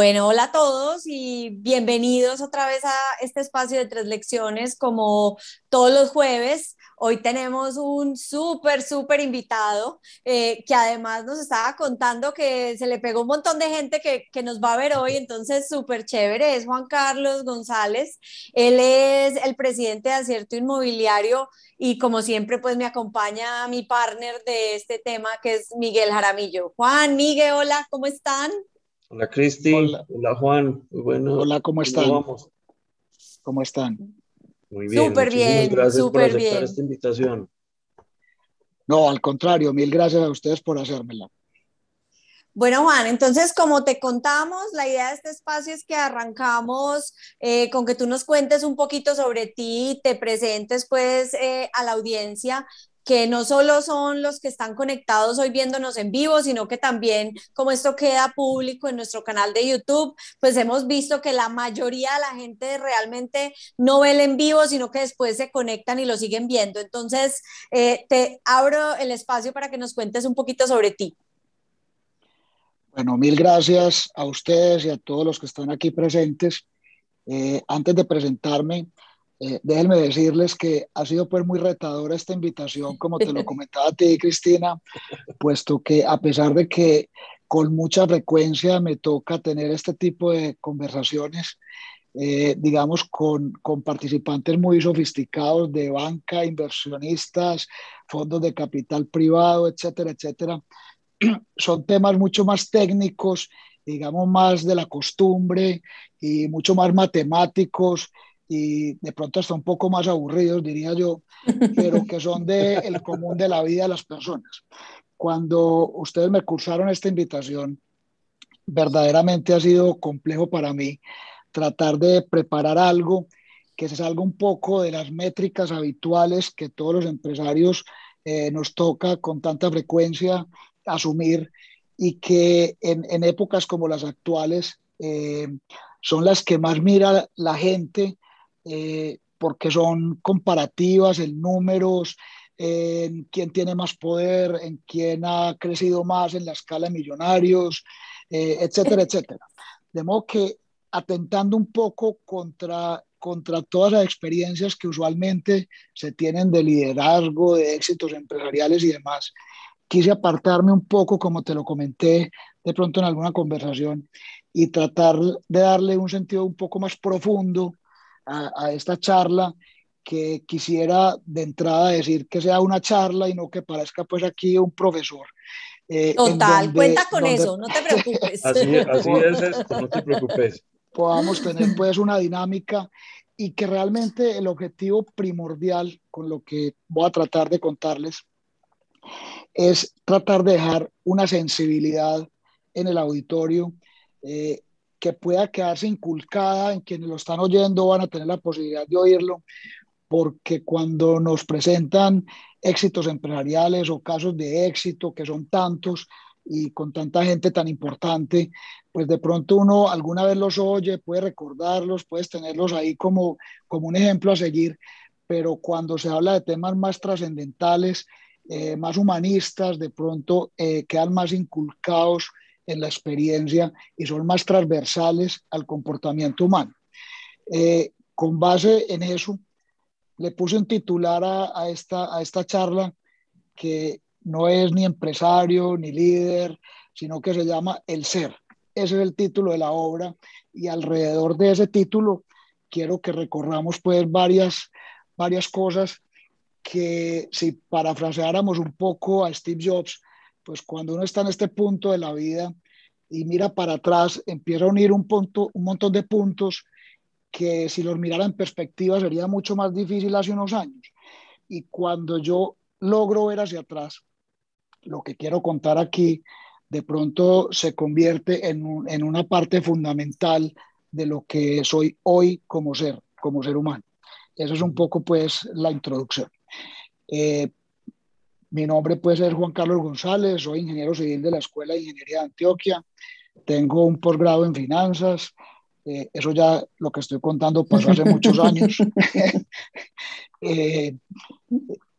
Bueno, hola a todos y bienvenidos otra vez a este espacio de tres lecciones como todos los jueves. Hoy tenemos un súper, súper invitado eh, que además nos estaba contando que se le pegó un montón de gente que, que nos va a ver hoy, entonces súper chévere. Es Juan Carlos González. Él es el presidente de Acierto Inmobiliario y como siempre pues me acompaña mi partner de este tema que es Miguel Jaramillo. Juan, Miguel, hola, ¿cómo están? Hola Cristi, hola. Juan, muy bueno. Hola, ¿cómo están? ¿Cómo, vamos? ¿Cómo están? Muy bien. Súper bien, gracias por aceptar bien. esta invitación. No, al contrario, mil gracias a ustedes por hacérmela. Bueno, Juan, entonces, como te contamos, la idea de este espacio es que arrancamos eh, con que tú nos cuentes un poquito sobre ti, te presentes pues eh, a la audiencia, que no solo son los que están conectados hoy viéndonos en vivo, sino que también como esto queda público en nuestro canal de YouTube, pues hemos visto que la mayoría de la gente realmente no ve el en vivo, sino que después se conectan y lo siguen viendo. Entonces, eh, te abro el espacio para que nos cuentes un poquito sobre ti. Bueno, mil gracias a ustedes y a todos los que están aquí presentes. Eh, antes de presentarme, eh, déjenme decirles que ha sido pues muy retadora esta invitación, como te lo comentaba a ti, Cristina, puesto que a pesar de que con mucha frecuencia me toca tener este tipo de conversaciones, eh, digamos, con, con, participantes muy sofisticados de banca, inversionistas, fondos de capital privado, etcétera, etcétera. Son temas mucho más técnicos, digamos, más de la costumbre y mucho más matemáticos y de pronto hasta un poco más aburridos, diría yo, pero que son del el común de la vida de las personas. Cuando ustedes me cursaron esta invitación, verdaderamente ha sido complejo para mí tratar de preparar algo que se salga un poco de las métricas habituales que todos los empresarios eh, nos toca con tanta frecuencia asumir y que en, en épocas como las actuales eh, son las que más mira la gente eh, porque son comparativas en números, en quién tiene más poder, en quién ha crecido más en la escala de millonarios, eh, etcétera, etcétera. De modo que atentando un poco contra, contra todas las experiencias que usualmente se tienen de liderazgo, de éxitos empresariales y demás, quise apartarme un poco, como te lo comenté de pronto en alguna conversación, y tratar de darle un sentido un poco más profundo a, a, esta charla que quisiera de entrada decir que sea una charla y no que parezca pues aquí un profesor. Eh, Total, donde, cuenta con donde... eso, no te preocupes. así, así es esto, no te preocupes. Podamos tener pues una dinámica y que realmente el objetivo primordial con lo que voy a tratar de contarles es tratar de dejar una sensibilidad en el auditorio eh, que pueda quedarse inculcada en quienes lo están oyendo, van a tener la posibilidad de oírlo, porque cuando nos presentan éxitos empresariales o casos de éxito, que son tantos y con tanta gente tan importante, pues de pronto uno alguna vez los oye, puede recordarlos, puedes tenerlos ahí como, como un ejemplo a seguir, pero cuando se habla de temas más trascendentales, eh, más humanistas, de pronto eh, quedan más inculcados en la experiencia y son más transversales al comportamiento humano. Eh, con base en eso, le puse un titular a, esta, a esta charla que no es ni empresario ni líder, sino que se llama El Ser. Ese es el título de la obra y alrededor de ese título quiero que recorramos pues varias, varias cosas que si parafraseáramos un poco a Steve Jobs, pues cuando uno está en este punto de la vida y mira para atrás, empieza a unir un, punto, un montón de puntos que si los mirara en perspectiva sería mucho más difícil hace unos años. Y cuando yo logro ver hacia atrás, lo que quiero contar aquí, de pronto se convierte en, un, en una parte fundamental de lo que soy hoy como ser, como ser humano. Esa es un poco pues la introducción. Eh, mi nombre puede ser Juan Carlos González, soy ingeniero civil de la Escuela de Ingeniería de Antioquia, tengo un posgrado en finanzas, eh, eso ya lo que estoy contando pasó hace muchos años. eh,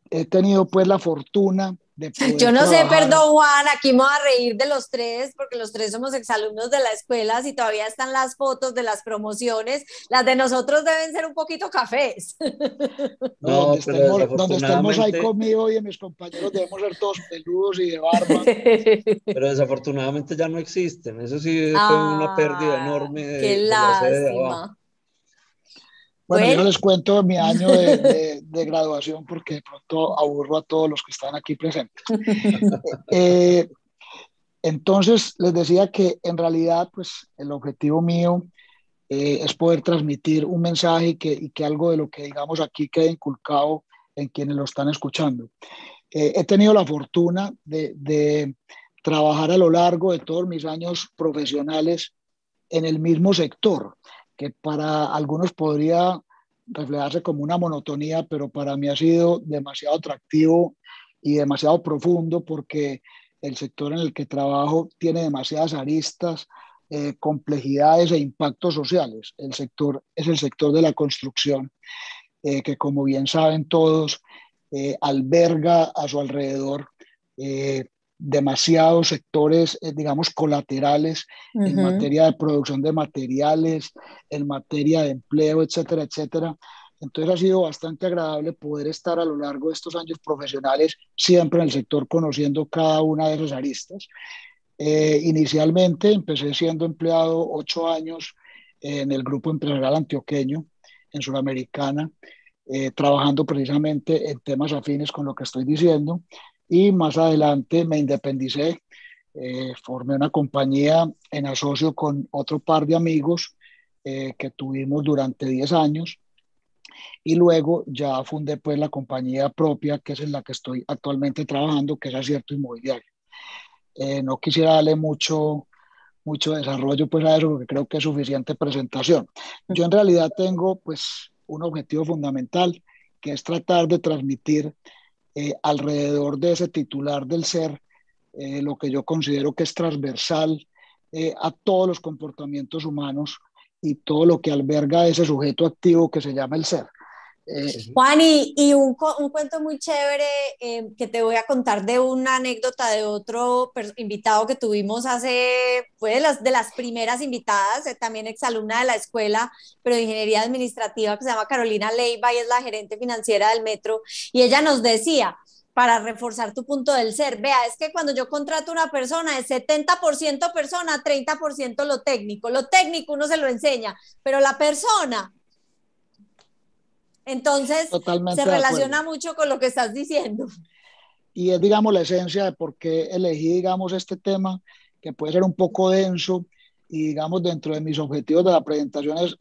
he tenido pues la fortuna Yo no sé, perdón Juan, aquí me voy a reír de los tres, porque los tres somos exalumnos de la escuela, si todavía están las fotos de las promociones, las de nosotros deben ser un poquito cafés. No, donde, estemos, ahí conmigo y mis compañeros debemos ser todos peludos y de barba. Pero desafortunadamente ya no existen, eso sí fue una pérdida enorme. De, qué lástima. Bueno, yo les cuento mi año de, graduación porque de pronto aburro a todos los que están aquí presentes. Eh, entonces, les decía que en realidad, pues el objetivo mío eh, es poder transmitir un mensaje y que, y que, algo de lo que digamos aquí quede inculcado en quienes lo están escuchando. Eh, he tenido la fortuna de, de trabajar a lo largo de todos mis años profesionales en el mismo sector que para algunos podría reflejarse como una monotonía, pero para mí ha sido demasiado atractivo y demasiado profundo porque el sector en el que trabajo tiene demasiadas aristas, eh, complejidades e impactos sociales. El sector es el sector de la construcción, eh, que como bien saben todos, eh, alberga a su alrededor demasiados sectores, eh, digamos, colaterales en materia de producción de materiales, en materia de empleo, etcétera, etcétera. Entonces ha sido bastante agradable poder estar a lo largo de estos años profesionales siempre en el sector conociendo cada una de esas aristas. Eh, inicialmente empecé siendo empleado ocho años en el grupo empresarial antioqueño en Sudamericana, eh, trabajando precisamente en temas afines con lo que estoy diciendo y más adelante me independicé, eh, formé una compañía en asocio con otro par de amigos eh, que tuvimos durante 10 años y luego ya fundé pues la compañía propia que es en la que estoy actualmente trabajando, que es Acierto Inmobiliario. Eh, no quisiera darle mucho, mucho desarrollo pues a eso porque creo que es suficiente presentación. Yo en realidad tengo pues un objetivo fundamental que es tratar de transmitir eh, alrededor de ese titular del ser, eh, lo que yo considero que es transversal eh, a todos los comportamientos humanos y todo lo que alberga ese sujeto activo que se llama el ser. Eh, Juan, y, un, cuento muy chévere em, que te voy a contar de una anécdota de otro invitado que tuvimos hace, fue de las, de las primeras invitadas, eh, también exalumna de la escuela, pero de ingeniería administrativa, que se llama Carolina Leiva y es la gerente financiera del metro, y ella nos decía, para reforzar tu punto del ser. Vea, es que cuando yo contrato una persona es 70% persona, 30% lo técnico. Lo técnico uno se lo enseña, pero la persona entonces, se relaciona mucho con lo que estás diciendo. Y es, digamos, la esencia de por qué elegí, digamos, este tema, que puede ser un poco denso, y, digamos, dentro de mis objetivos de la presentación es,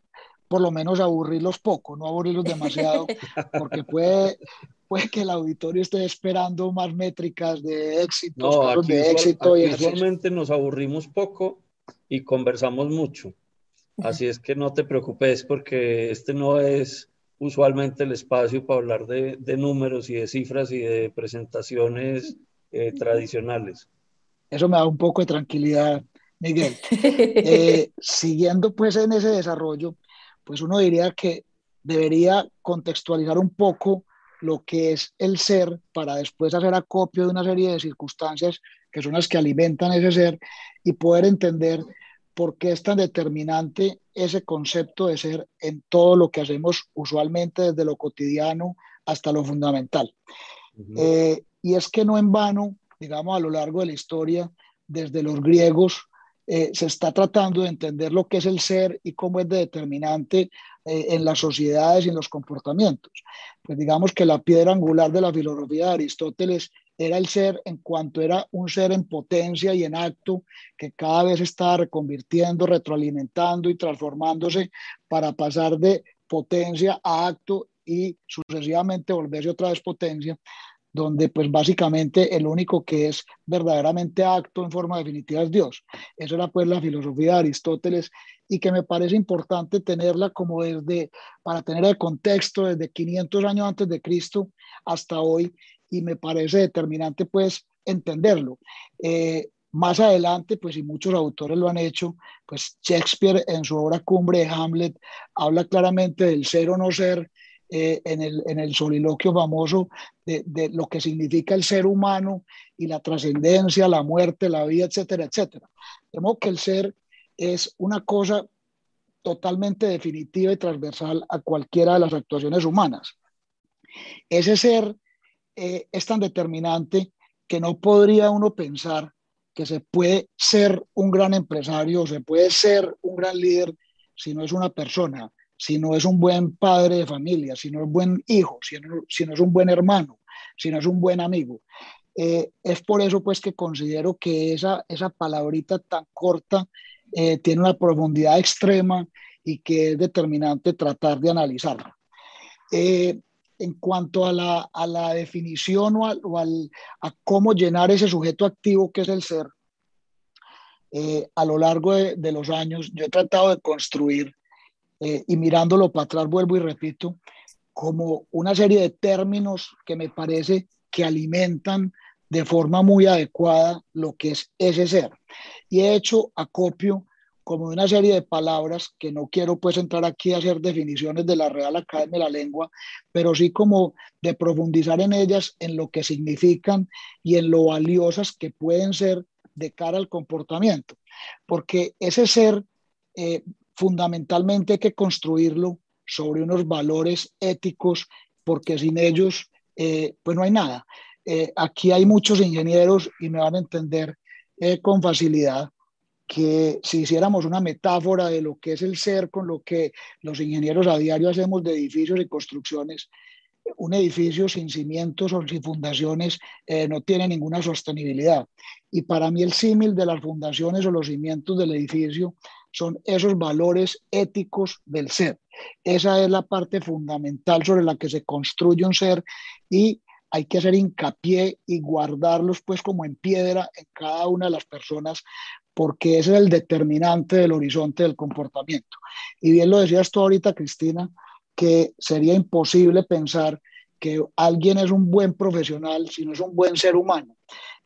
por lo menos, aburrirlos poco, no aburrirlos demasiado, porque puede, puede que el auditorio esté esperando más métricas de éxito, no, de éxito. y usualmente nos aburrimos poco y conversamos mucho. Así es que no te preocupes porque este no es usualmente el espacio para hablar de, de números y de cifras y de presentaciones eh, tradicionales. Eso me da un poco de tranquilidad, Miguel. Eh, siguiendo pues en ese desarrollo, pues uno diría que debería contextualizar un poco lo que es el ser para después hacer acopio de una serie de circunstancias que son las que alimentan ese ser y poder entender por qué es tan determinante ese concepto de ser en todo lo que hacemos usualmente desde lo cotidiano hasta lo fundamental. Eh, y es que no en vano, digamos, a lo largo de la historia, desde los griegos, eh, se está tratando de entender lo que es el ser y cómo es determinante eh, en las sociedades y en los comportamientos. Pues digamos que la piedra angular de la filosofía de Aristóteles era el ser en cuanto era un ser en potencia y en acto que cada vez estaba reconvirtiendo, retroalimentando y transformándose para pasar de potencia a acto y sucesivamente volverse otra vez potencia, donde pues básicamente el único que es verdaderamente acto en forma definitiva es Dios. Esa era pues la filosofía de Aristóteles y que me parece importante tenerla como desde, para tener el contexto desde 500 años antes de Cristo hasta hoy y me parece determinante pues entenderlo. Eh, más adelante, pues y muchos autores lo han hecho, pues Shakespeare en su obra cumbre de Hamlet habla claramente del ser o no ser eh, en, el, en el soliloquio famoso de, de, lo que significa el ser humano y la trascendencia, la muerte, la vida, etcétera, etcétera. De modo que el ser es una cosa totalmente definitiva y transversal a cualquiera de las actuaciones humanas. Ese ser eh, es tan determinante que no podría uno pensar que se puede ser un gran empresario, se puede ser un gran líder si no es una persona, si no es un buen padre de familia, si no es buen hijo, si no, si no es un buen hermano, si no es un buen amigo. Eh, es por eso pues que considero que esa, esa palabrita tan corta eh, tiene una profundidad extrema y que es determinante tratar de analizarla. Eh, en cuanto a la, a la definición o, al, o al, a cómo llenar ese sujeto activo que es el ser, eh, a lo largo de, de, los años yo he tratado de construir, eh, y mirándolo para atrás vuelvo y repito, como una serie de términos que me parece que alimentan de forma muy adecuada lo que es ese ser. Y he hecho acopio como una serie de palabras que no quiero pues entrar aquí a hacer definiciones de la Real Academia de la Lengua, pero sí como de profundizar en ellas, en lo que significan y en lo valiosas que pueden ser de cara al comportamiento. Porque ese ser eh, fundamentalmente hay que construirlo sobre unos valores éticos, porque sin ellos eh, pues no hay nada. Eh, aquí hay muchos ingenieros y me van a entender con facilidad que si hiciéramos una metáfora de lo que es el ser con lo que los ingenieros a diario hacemos de edificios y construcciones, un edificio sin cimientos o sin fundaciones eh, no tiene ninguna sostenibilidad. Y para mí el símil de las fundaciones o los cimientos del edificio son esos valores éticos del ser. Esa es la parte fundamental sobre la que se construye un ser y hay que hacer hincapié y guardarlos pues como en piedra en cada una de las personas porque ese es el determinante del horizonte del comportamiento. Y bien lo decías tú ahorita, Cristina, que sería imposible pensar que alguien es un buen profesional si no es un buen ser humano.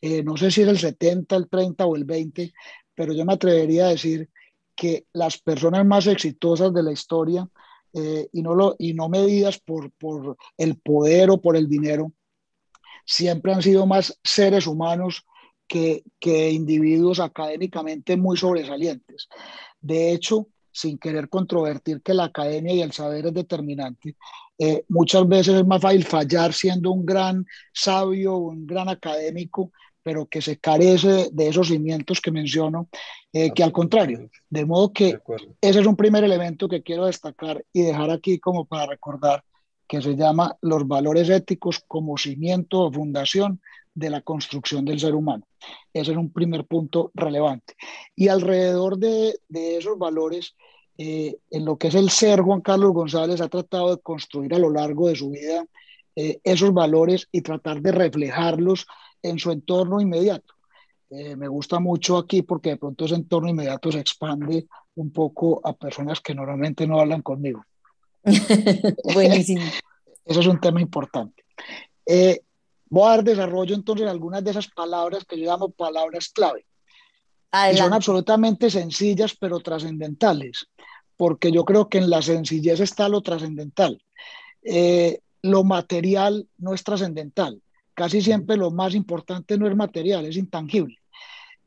Eh, no sé si es el 70, el 30 o el 20, pero yo me atrevería a decir que las personas más exitosas de la historia, eh, y, no lo, y no medidas por, por el poder o por el dinero, siempre han sido más seres humanos que, que individuos académicamente muy sobresalientes. De hecho, sin querer controvertir que la academia y el saber es determinante, eh, muchas veces es más fácil fallar siendo un gran sabio, un gran académico, pero que se carece de esos cimientos que menciono, eh, que al contrario. De modo que ese es un primer elemento que quiero destacar y dejar aquí como para recordar que se llama los valores éticos como cimiento o fundación de la construcción del ser humano. Ese es un primer punto relevante. Y alrededor de, de esos valores, eh, en lo que es el ser, Juan Carlos González ha tratado de construir a lo largo de su vida eh, esos valores y tratar de reflejarlos en su entorno inmediato. Eh, me gusta mucho aquí porque de pronto ese entorno inmediato se expande un poco a personas que normalmente no hablan conmigo. Buenísimo. Eso es un tema importante. Eh, voy a dar desarrollo entonces algunas de esas palabras que yo llamo palabras clave. Y son absolutamente sencillas pero trascendentales, porque yo creo que en la sencillez está lo trascendental. Eh, lo material no es trascendental. Casi siempre lo más importante no es material, es intangible.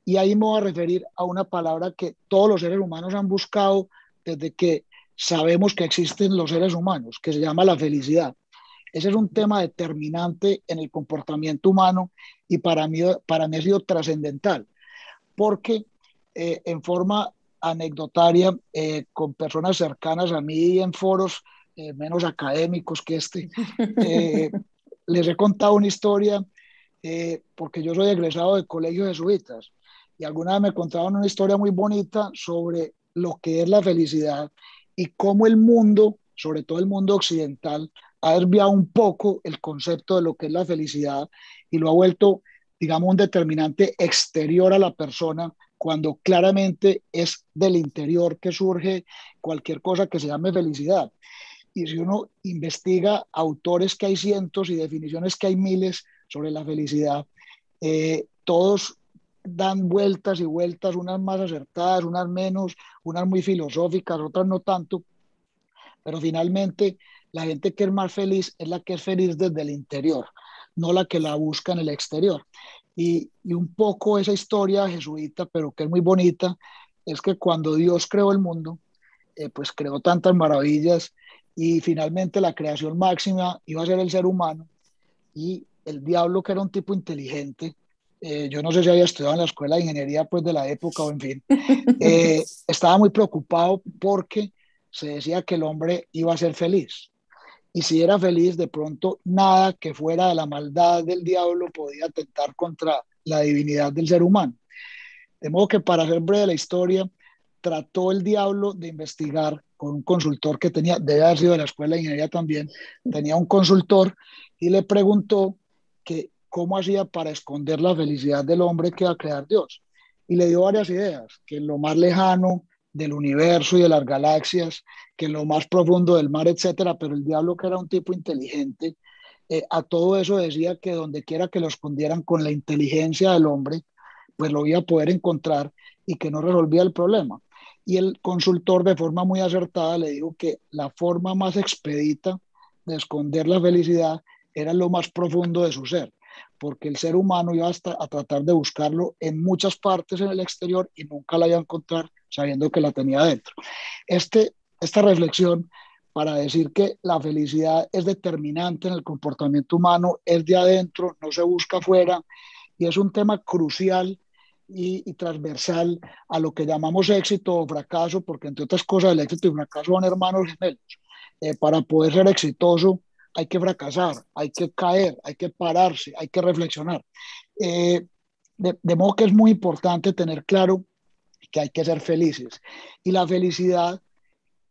Y ahí me voy a referir a una palabra que todos los seres humanos han buscado desde que sabemos que existen los seres humanos, que se llama la felicidad. Ese es un tema determinante en el comportamiento humano y para mí, para mí ha sido trascendental, porque eh, en forma anecdotaria, eh, con personas cercanas a mí en foros eh, menos académicos que este, les he contado una historia, porque yo soy egresado de Jesuitas, y alguna vez me contaron una historia muy bonita sobre lo que es la felicidad y cómo el mundo, sobre todo el mundo occidental, ha desviado un poco el concepto de lo que es la felicidad y lo ha vuelto, digamos, un determinante exterior a la persona cuando claramente es del interior que surge cualquier cosa que se llame felicidad. Y si uno investiga autores que hay cientos y definiciones que hay miles sobre la felicidad, eh, todos dan vueltas y vueltas, unas más acertadas, unas menos, unas muy filosóficas, otras no tanto, pero finalmente la gente que es más feliz es la que es feliz desde el interior, no la que la busca en el exterior. Y, y un poco esa historia jesuita, pero que es muy bonita, es que cuando Dios creó el mundo, eh, pues creó tantas maravillas y finalmente la creación máxima iba a ser el ser humano y el diablo que era un tipo inteligente, eh, yo no sé si había estudiado en la escuela de ingeniería pues de la época o en fin, eh, estaba muy preocupado porque se decía que el hombre iba a ser feliz. Y si era feliz, de pronto nada que fuera de la maldad del diablo podía atentar contra la divinidad del ser humano. De modo que para hacer breve la historia, trató el diablo de investigar con un consultor que tenía, debe haber sido de la escuela de ingeniería también, tenía un consultor y le preguntó que cómo hacía para esconder la felicidad del hombre que va a crear Dios. Y le dio varias ideas, que lo más lejano del universo y de las galaxias, que lo más profundo del mar, etcétera, pero el diablo que era un tipo inteligente, eh, a todo eso decía que donde quiera que lo escondieran con la inteligencia del hombre, pues lo iba a poder encontrar y que no resolvía el problema. Y el consultor de forma muy acertada le dijo que la forma más expedita de esconder la felicidad era lo más profundo de su ser, porque el ser humano iba hasta a tratar de buscarlo en muchas partes en el exterior y nunca la iba a encontrar sabiendo que la tenía dentro. Este, esta reflexión para decir que la felicidad es determinante en el comportamiento humano, es de adentro, no se busca afuera, y es un tema crucial y, transversal a lo que llamamos éxito o fracaso, porque entre otras cosas el éxito y el fracaso son hermanos gemelos. Eh, para poder ser exitoso hay que fracasar, hay que caer, hay que pararse, hay que reflexionar. Eh, de, de, modo que es muy importante tener claro que hay que ser felices. Y la felicidad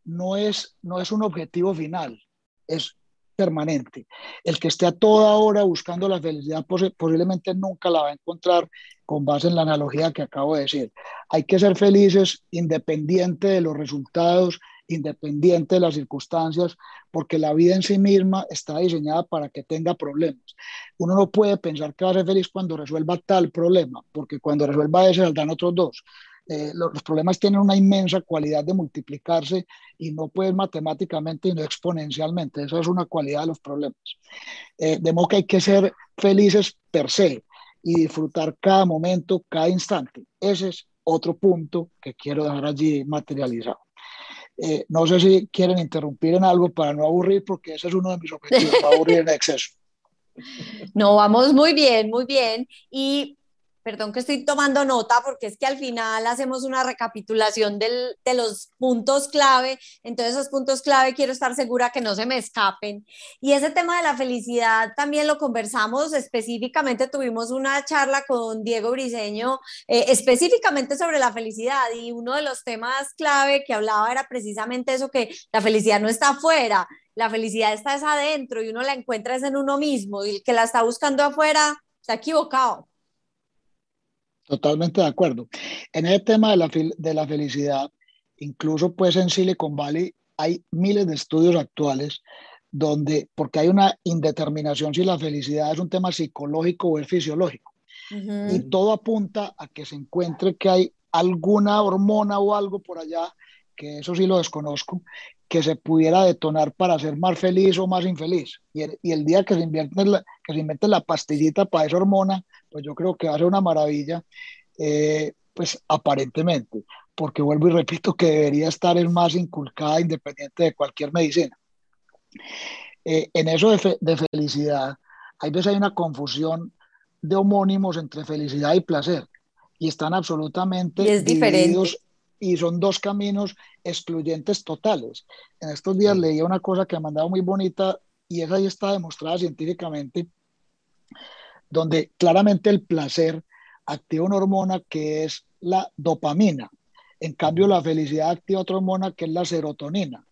no es, no es un objetivo final, es permanente. El que esté a toda hora buscando la felicidad posiblemente nunca la va a encontrar con base en la analogía que acabo de decir. Hay que ser felices independiente de los resultados, independiente de las circunstancias, porque la vida en sí misma está diseñada para que tenga problemas. Uno no puede pensar que va a ser feliz cuando resuelva tal problema, porque cuando resuelva ese saldrán otros dos. Eh, los, problemas tienen una inmensa cualidad de multiplicarse y no pueden matemáticamente y no exponencialmente. Esa es una cualidad de los problemas. Eh, de modo que hay que ser felices per se y disfrutar cada momento, cada instante. Ese es otro punto que quiero dejar allí materializado. Eh, no sé si quieren interrumpir en algo para no aburrir, porque ese es uno de mis objetivos, no aburrir en exceso. No, vamos muy bien, muy bien. Y perdón que estoy tomando nota porque es que al final hacemos una recapitulación del, de los puntos clave, entonces esos puntos clave quiero estar segura que no se me escapen. Y ese tema de la felicidad también lo conversamos específicamente, tuvimos una charla con Diego Briseño eh, específicamente sobre la felicidad y uno de los temas clave que hablaba era precisamente eso, que la felicidad no está afuera, la felicidad está es adentro y uno la encuentra es en uno mismo y el que la está buscando afuera está equivocado. Totalmente de acuerdo. En el tema de la, de la felicidad, incluso pues en Silicon Valley hay miles de estudios actuales donde, porque hay una indeterminación si la felicidad es un tema psicológico o es fisiológico. Y todo apunta a que se encuentre que hay alguna hormona o algo por allá, que eso sí lo desconozco, que se pudiera detonar para ser más feliz o más infeliz. Y el, y el día que se, invente la, que se invente la pastillita para esa hormona, pues yo creo que va a ser una maravilla, eh, pues aparentemente, porque vuelvo y repito que debería estar el más inculcada independiente de cualquier medicina. Eh, en eso de, de, felicidad, hay veces hay una confusión de homónimos entre felicidad y placer, y están absolutamente y es divididos y son dos caminos excluyentes totales. En estos días leí una cosa que me ha mandado muy bonita y esa ya está demostrada científicamente donde claramente el placer activa una hormona que es la dopamina. En cambio, la felicidad activa otra hormona que es la serotonina.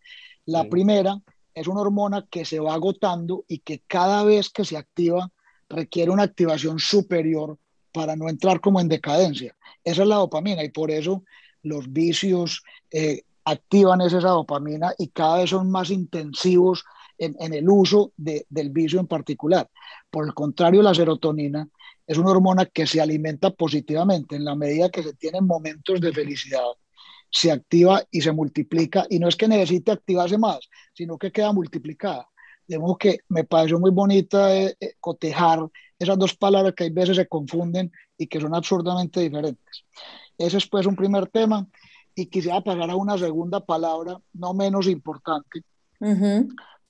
La primera es una hormona que se va agotando y que cada vez que se activa requiere una activación superior para no entrar como en decadencia. Esa es la dopamina y por eso los vicios eh, activan esa dopamina y cada vez son más intensivos en, el uso del vicio en particular. Por el contrario, la serotonina es una hormona que se alimenta positivamente en la medida que se tienen momentos de felicidad. se activa y se multiplica. Y no es que necesite activarse más, sino que queda multiplicada. De modo que me pareció muy bonita eh, eh, cotejar esas dos palabras que hay veces se confunden y que son absurdamente diferentes. Ese es pues un primer tema. Y quisiera pasar a una segunda palabra, no menos importante,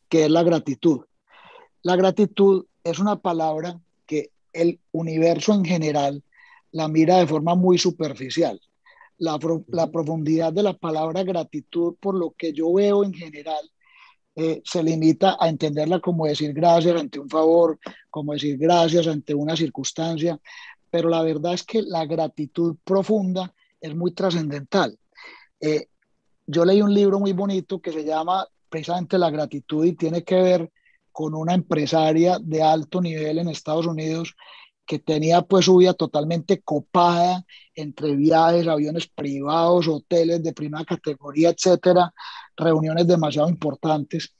que es la gratitud. La gratitud es una palabra que el universo en general la mira de forma muy superficial. La, la profundidad de la palabra gratitud, por lo que yo veo en general, eh, se limita a entenderla como decir gracias ante un favor, como decir gracias ante una circunstancia, pero la verdad es que la gratitud profunda es muy trascendental. Eh, yo leí un libro muy bonito que se llama precisamente La gratitud y tiene que ver con una empresaria de alto nivel en Estados Unidos que tenía pues su vida totalmente copada entre viajes, aviones privados, hoteles de primera categoría, etcétera, reuniones demasiado importantes.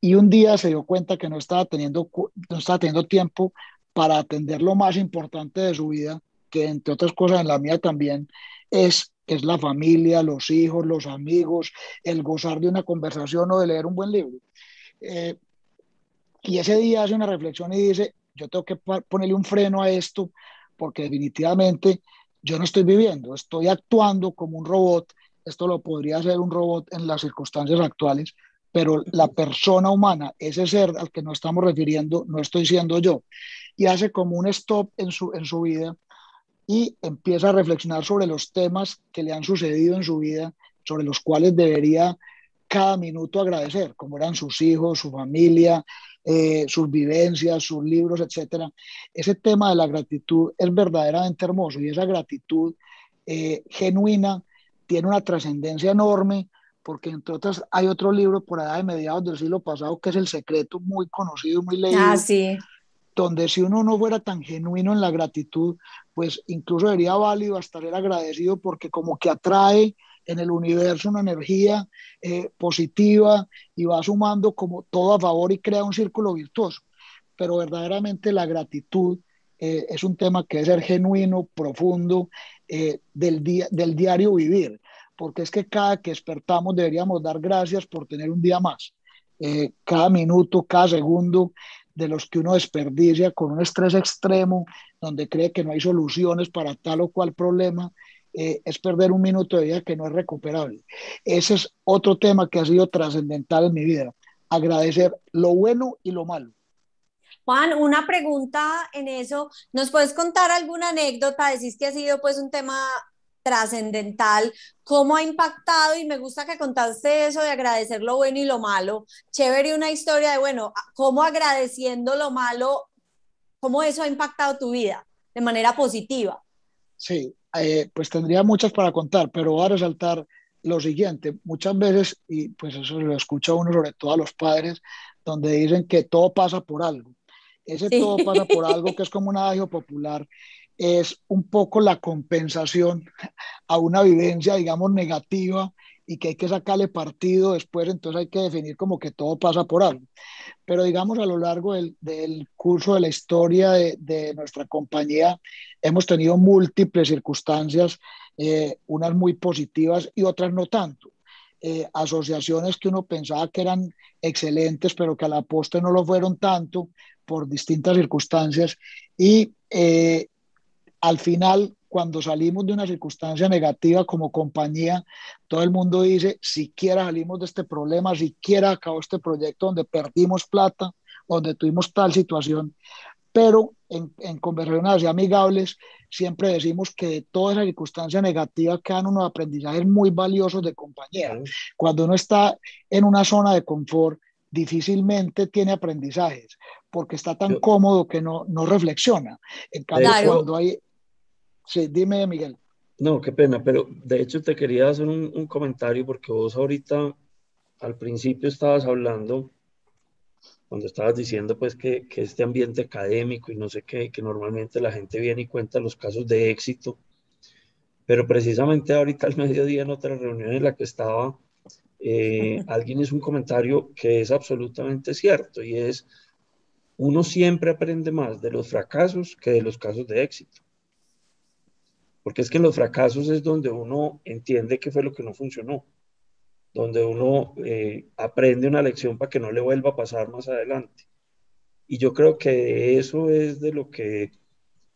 Y un día se dio cuenta que no estaba teniendo, no estaba teniendo tiempo para atender lo más importante de su vida, que entre otras cosas en la mía también es, es la familia, los hijos, los amigos, el gozar de una conversación o de leer un buen libro. Eh, y ese día hace una reflexión y dice, yo tengo que ponerle un freno a esto porque definitivamente yo no estoy viviendo, estoy actuando como un robot. Esto lo podría hacer un robot en las circunstancias actuales, pero la persona humana, ese ser al que nos estamos refiriendo, no estoy siendo yo. Y hace como un stop en su, en su vida y empieza a reflexionar sobre los temas que le han sucedido en su vida, sobre los cuales debería cada minuto agradecer, como eran sus hijos, su familia, eh, sus vivencias, sus libros, etcétera. Ese tema de la gratitud es verdaderamente hermoso y esa gratitud eh, genuina tiene una trascendencia enorme porque entre otras hay otro libro por allá de mediados del siglo pasado que es El Secreto, muy conocido, muy leído. Ah, sí. Donde si uno no fuera tan genuino en la gratitud, pues incluso sería válido hasta ser agradecido porque como que atrae en el universo una energía eh, positiva y va sumando como todo a favor y crea un círculo virtuoso. Pero verdaderamente la gratitud eh, es un tema que es ser genuino, profundo, eh, del, día, del diario vivir, porque es que cada que despertamos deberíamos dar gracias por tener un día más. cada minuto, cada segundo de los que uno desperdicia con un estrés extremo, donde cree que no hay soluciones para tal o cual problema, eh, es perder un minuto de vida que no es recuperable. Ese es otro tema que ha sido trascendental en mi vida, agradecer lo bueno y lo malo. Juan, una pregunta en eso, ¿nos puedes contar alguna anécdota? Decís que ha sido pues un tema trascendental, cómo ha impactado y me gusta que contaste eso de agradecer lo bueno y lo malo. Chévere una historia de, bueno, cómo agradeciendo lo malo, cómo eso ha impactado tu vida de manera positiva. Sí, eh, pues tendría muchas para contar, pero voy a resaltar lo siguiente. Muchas veces, y pues eso lo escucha uno sobre todo a los padres, donde dicen que todo pasa por algo. Ese todo pasa por algo que es como un adagio popular, es un poco la compensación a una vivencia, digamos, negativa y que hay que sacarle partido después, entonces hay que definir como que todo pasa por algo. Pero digamos, a lo largo del, curso de la historia de, de, nuestra compañía, hemos tenido múltiples circunstancias, eh, unas muy positivas y otras no tanto. Eh, asociaciones que uno pensaba que eran excelentes, pero que a la postre no lo fueron tanto por distintas circunstancias. Y eh, al final cuando salimos de una circunstancia negativa como compañía, todo el mundo dice, siquiera salimos de este problema, siquiera acabó este proyecto donde perdimos plata, donde tuvimos tal situación, pero en, en conversaciones amigables siempre decimos que de toda esa circunstancia negativa quedan unos aprendizajes muy valiosos de compañía. Cuando uno está en una zona de confort, difícilmente tiene aprendizajes, porque está tan cómodo que no, no reflexiona. En cambio, cuando hay Sí, dime, Miguel. No, qué pena, pero de hecho te quería hacer un, comentario porque vos ahorita al principio estabas hablando, cuando estabas diciendo pues que, que, este ambiente académico y no sé qué, que normalmente la gente viene y cuenta los casos de éxito, pero precisamente ahorita al mediodía en otra reunión en la que estaba, eh, alguien hizo un comentario que es absolutamente cierto y es, uno siempre aprende más de los fracasos que de los casos de éxito. porque es que en los fracasos es donde uno entiende qué fue lo que no funcionó, donde uno eh, aprende una lección para que no le vuelva a pasar más adelante. Y yo creo que eso es de lo que,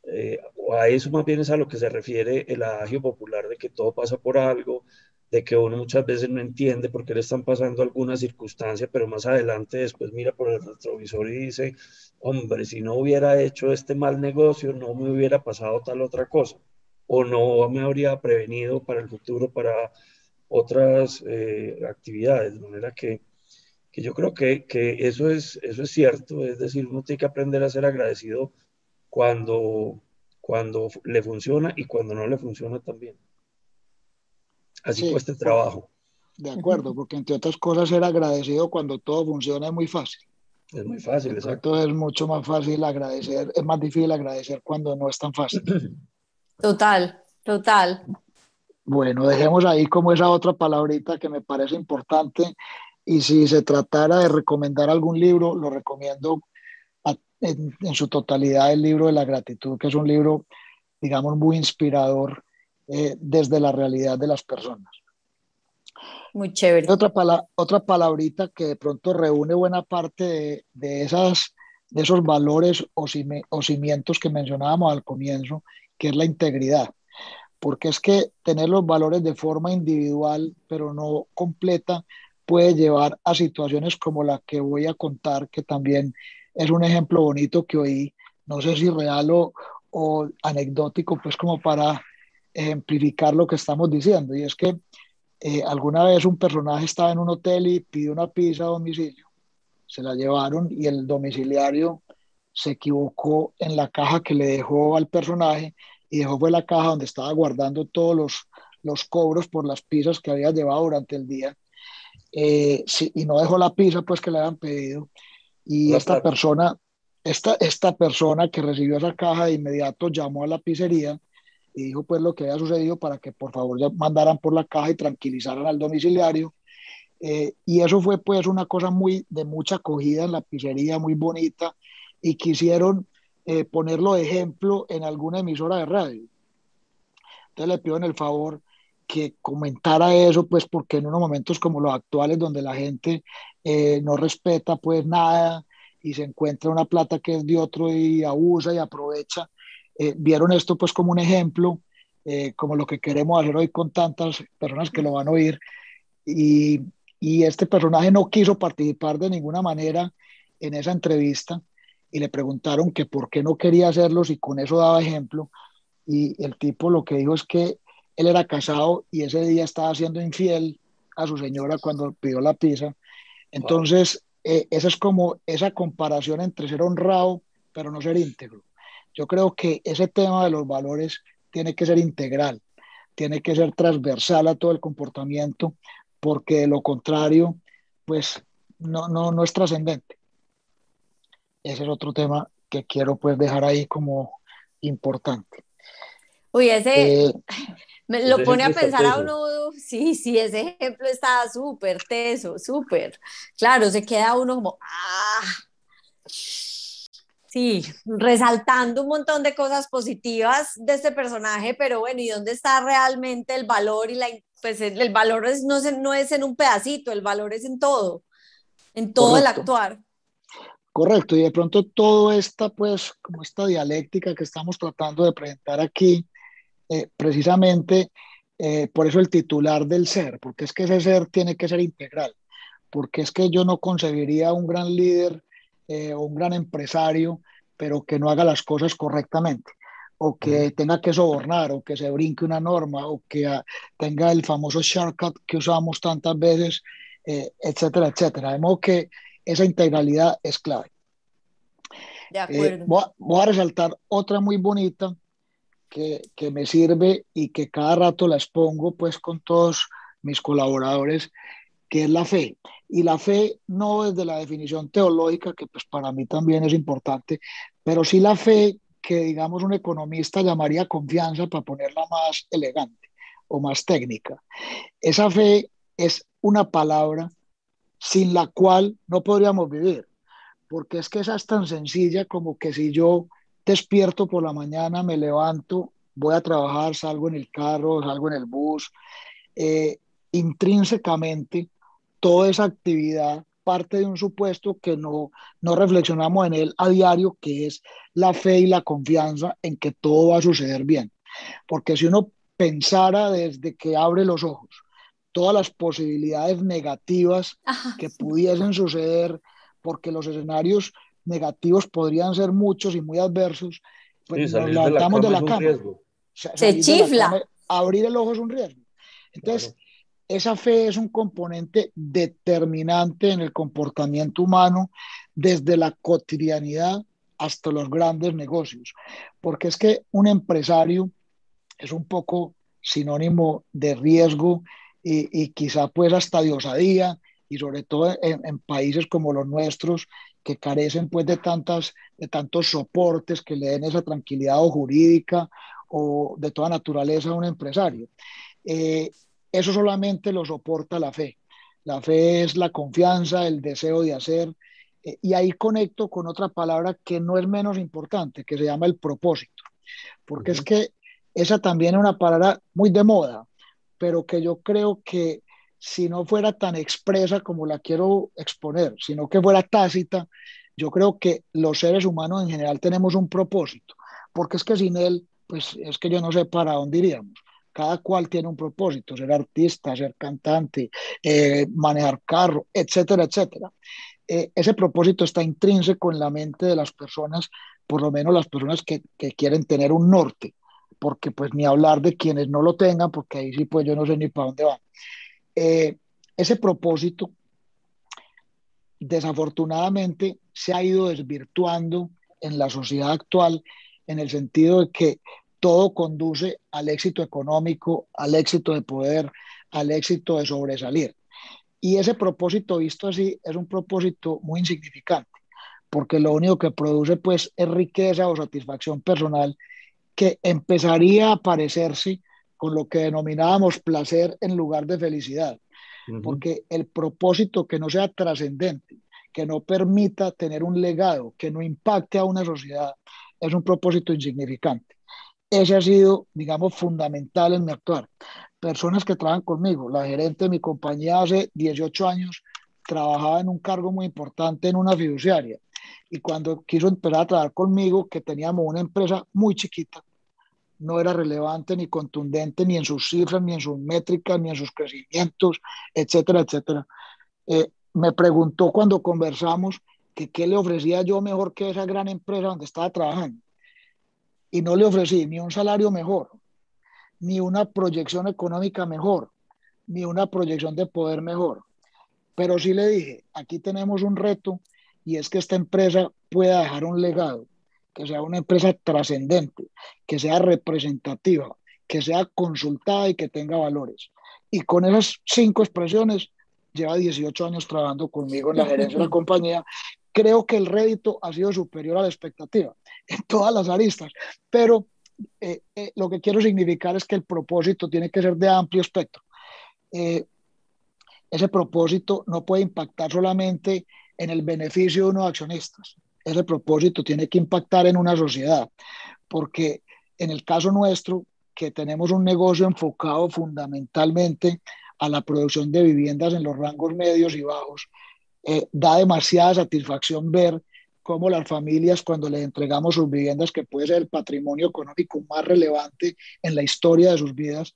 eh, o a eso más bien es a lo que se refiere el adagio popular de que todo pasa por algo, de que uno muchas veces no entiende por qué le están pasando alguna circunstancia, pero más adelante después mira por el retrovisor y dice, hombre, si no hubiera hecho este mal negocio, no me hubiera pasado tal otra cosa, o no me habría prevenido para el futuro, para otras eh, actividades, de manera que, que yo creo que, que, eso, es, eso es cierto, es decir, uno tiene que aprender a ser agradecido cuando, cuando le funciona y cuando no le funciona también. Así cuesta el trabajo. De acuerdo, porque entre otras cosas ser agradecido cuando todo funciona es muy fácil. Es muy fácil, exacto. Es mucho más fácil agradecer, es más difícil agradecer cuando no es tan fácil. Total, total. Bueno, dejemos ahí como esa otra palabrita que me parece importante. Y si se tratara de recomendar algún libro, lo recomiendo en, en su totalidad el libro de la gratitud, que es un libro, digamos, muy inspirador eh, desde la realidad de las personas. Muy chévere. Otra, otra palabrita que de pronto reúne buena parte de, esas, de esos valores o, o cimientos que mencionábamos al comienzo, que es la integridad. Porque es que tener los valores de forma individual, pero no completa, puede llevar a situaciones como la que voy a contar, que también es un ejemplo bonito que oí, no sé si real o, o anecdótico, pues como para ejemplificar lo que estamos diciendo. Y es que eh, alguna vez un personaje estaba en un hotel y pidió una pizza a domicilio. Se la llevaron y el domiciliario se equivocó en la caja que le dejó al personaje y dejó fue la caja donde estaba guardando todos los, los cobros por las pizzas que había llevado durante el día. Eh, y no dejó la pizza pues que le habían pedido. Y esta persona, esta, esta persona que recibió esa caja de inmediato llamó a la pizzería y dijo pues lo que había sucedido para que por favor ya mandaran por la caja y tranquilizaran al domiciliario. Eh, y eso fue pues una cosa muy de mucha acogida en la pizzería, muy bonita, y quisieron eh, ponerlo de ejemplo en alguna emisora de radio. Entonces le pido en el favor que comentara eso, pues porque en unos momentos como los actuales, donde la gente eh, no respeta pues nada y se encuentra una plata que es de otro y abusa y aprovecha, eh, vieron esto pues como un ejemplo, eh, como lo que queremos hacer hoy con tantas personas que lo van a oír. Y, y este personaje no quiso participar de ninguna manera en esa entrevista y le preguntaron que por qué no quería hacerlo si con eso daba ejemplo. Y el tipo lo que dijo es que él era casado y ese día estaba siendo infiel a su señora cuando pidió la pizza. Entonces, eh, esa es como esa comparación entre ser honrado, pero no ser íntegro. Yo creo que ese tema de los valores tiene que ser integral, tiene que ser transversal a todo el comportamiento, porque de lo contrario, pues no, no, no es trascendente. Ese es otro tema que quiero pues dejar ahí como importante. Uy, ese eh, me lo pone a pensar a uno, sí, sí, ese ejemplo está súper teso, súper. Claro, se queda uno como, ah, Sí, resaltando un montón de cosas positivas de este personaje, pero bueno, ¿y dónde está realmente el valor? Y la, pues el valor es, no, es, no es en un pedacito, el valor es en todo, en todo el actuar. Correcto, y de pronto todo esta, pues, como esta dialéctica que estamos tratando de presentar aquí, eh, precisamente eh, por eso el titular del ser, porque es que ese ser tiene que ser integral, porque es que yo no concebiría un gran líder eh, un gran empresario, pero que no haga las cosas correctamente, o que tenga que sobornar, o que se brinque una norma, o que ah, tenga el famoso shortcut que usamos tantas veces, eh, etcétera, etcétera. De modo que esa integralidad es clave. De eh, acuerdo. voy, a, resaltar otra muy bonita que, que, me sirve y que cada rato la expongo pues con todos mis colaboradores, que es la fe. Y la fe no desde la definición teológica, que pues para mí también es importante, pero sí la fe que digamos un economista llamaría confianza para ponerla más elegante o más técnica. Esa fe es una palabra sin la cual no podríamos vivir, porque es que esa es tan sencilla como que si yo despierto por la mañana, me levanto, voy a trabajar, salgo en el carro, salgo en el bus. Eh, intrínsecamente, toda esa actividad parte de un supuesto que no, no reflexionamos en él a diario, que es la fe y la confianza en que todo va a suceder bien. Porque si uno pensara desde que abre los ojos todas las posibilidades negativas que pudiesen suceder, porque los escenarios negativos podrían ser muchos y muy adversos, pues nos levantamos de la cama. Se, chifla. abrir el ojo es un riesgo. Entonces, esa fe es un componente determinante en el comportamiento humano desde la cotidianidad hasta los grandes negocios, porque es que un empresario es un poco sinónimo de riesgo y, quizá pues hasta de osadía y sobre todo en, países como los nuestros que carecen pues de, tantas, de tantos soportes que le den esa tranquilidad o jurídica o de toda naturaleza a un empresario. Eh, eso solamente lo soporta la fe. La fe es la confianza, el deseo de hacer. Eh, y ahí conecto con otra palabra que no es menos importante, que se llama el propósito. Porque es que esa también es una palabra muy de moda, pero que yo creo que si no fuera tan expresa como la quiero exponer, sino que fuera tácita, yo creo que los seres humanos en general tenemos un propósito, porque es que sin él, pues es que yo no sé para dónde iríamos. Cada cual tiene un propósito, ser artista, ser cantante, eh, manejar carro, etcétera, etcétera. Eh, ese propósito está intrínseco en la mente de las personas, por lo menos las personas que, que quieren tener un norte, porque pues ni hablar de quienes no lo tengan, porque ahí sí pues yo no sé ni para dónde va. Eh, ese propósito desafortunadamente se ha ido desvirtuando en la sociedad actual en el sentido de que todo conduce al éxito económico, al éxito de poder, al éxito de sobresalir. Y ese propósito visto así es un propósito muy insignificante, porque lo único que produce pues es riqueza o satisfacción personal que empezaría a parecerse con lo que denominábamos placer en lugar de felicidad, porque el propósito que no sea trascendente, que no permita tener un legado, que no impacte a una sociedad, es un propósito insignificante. Ese ha sido, digamos, fundamental en mi actuar. Personas que trabajan conmigo, la gerente de mi compañía hace 18 años trabajaba en un cargo muy importante en una fiduciaria y cuando quiso empezar a trabajar conmigo, que teníamos una empresa muy chiquita, no era relevante ni contundente ni en sus cifras, ni en sus métricas, ni en sus crecimientos, etcétera, etcétera. Eh, me preguntó cuando conversamos que qué le ofrecía yo mejor que esa gran empresa donde estaba trabajando. Y no le ofrecí ni un salario mejor, ni una proyección económica mejor, ni una proyección de poder mejor. Pero sí le dije, aquí tenemos un reto y es que esta empresa pueda dejar un legado que sea una empresa trascendente, que sea representativa, que sea consultada y que tenga valores. Y con esas cinco expresiones, lleva 18 años trabajando conmigo en la gerencia de la compañía. Creo que el rédito ha sido superior a la expectativa en todas las aristas, pero eh, eh, lo que quiero significar es que el propósito tiene que ser de amplio espectro. Eh, ese propósito no puede impactar solamente en el beneficio de unos accionistas, ese propósito tiene que impactar en una sociedad, porque en el caso nuestro, que tenemos un negocio enfocado fundamentalmente a la producción de viviendas en los rangos medios y bajos, eh, da demasiada satisfacción ver cómo las familias cuando les entregamos sus viviendas, que puede ser el patrimonio económico más relevante en la historia de sus vidas,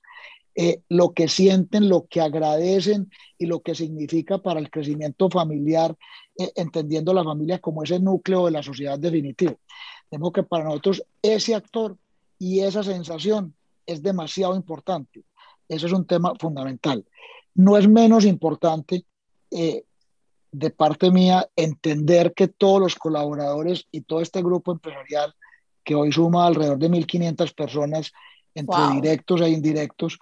eh, lo que sienten, lo que agradecen y lo que significa para el crecimiento familiar, eh, entendiendo la familia como ese núcleo de la sociedad definitivo. Tenemos que para nosotros ese actor y esa sensación es demasiado importante. Eso es un tema fundamental. No es menos importante eh, de parte mía entender que todos los colaboradores y todo este grupo empresarial, que hoy suma alrededor de 1.500 personas entre directos e indirectos,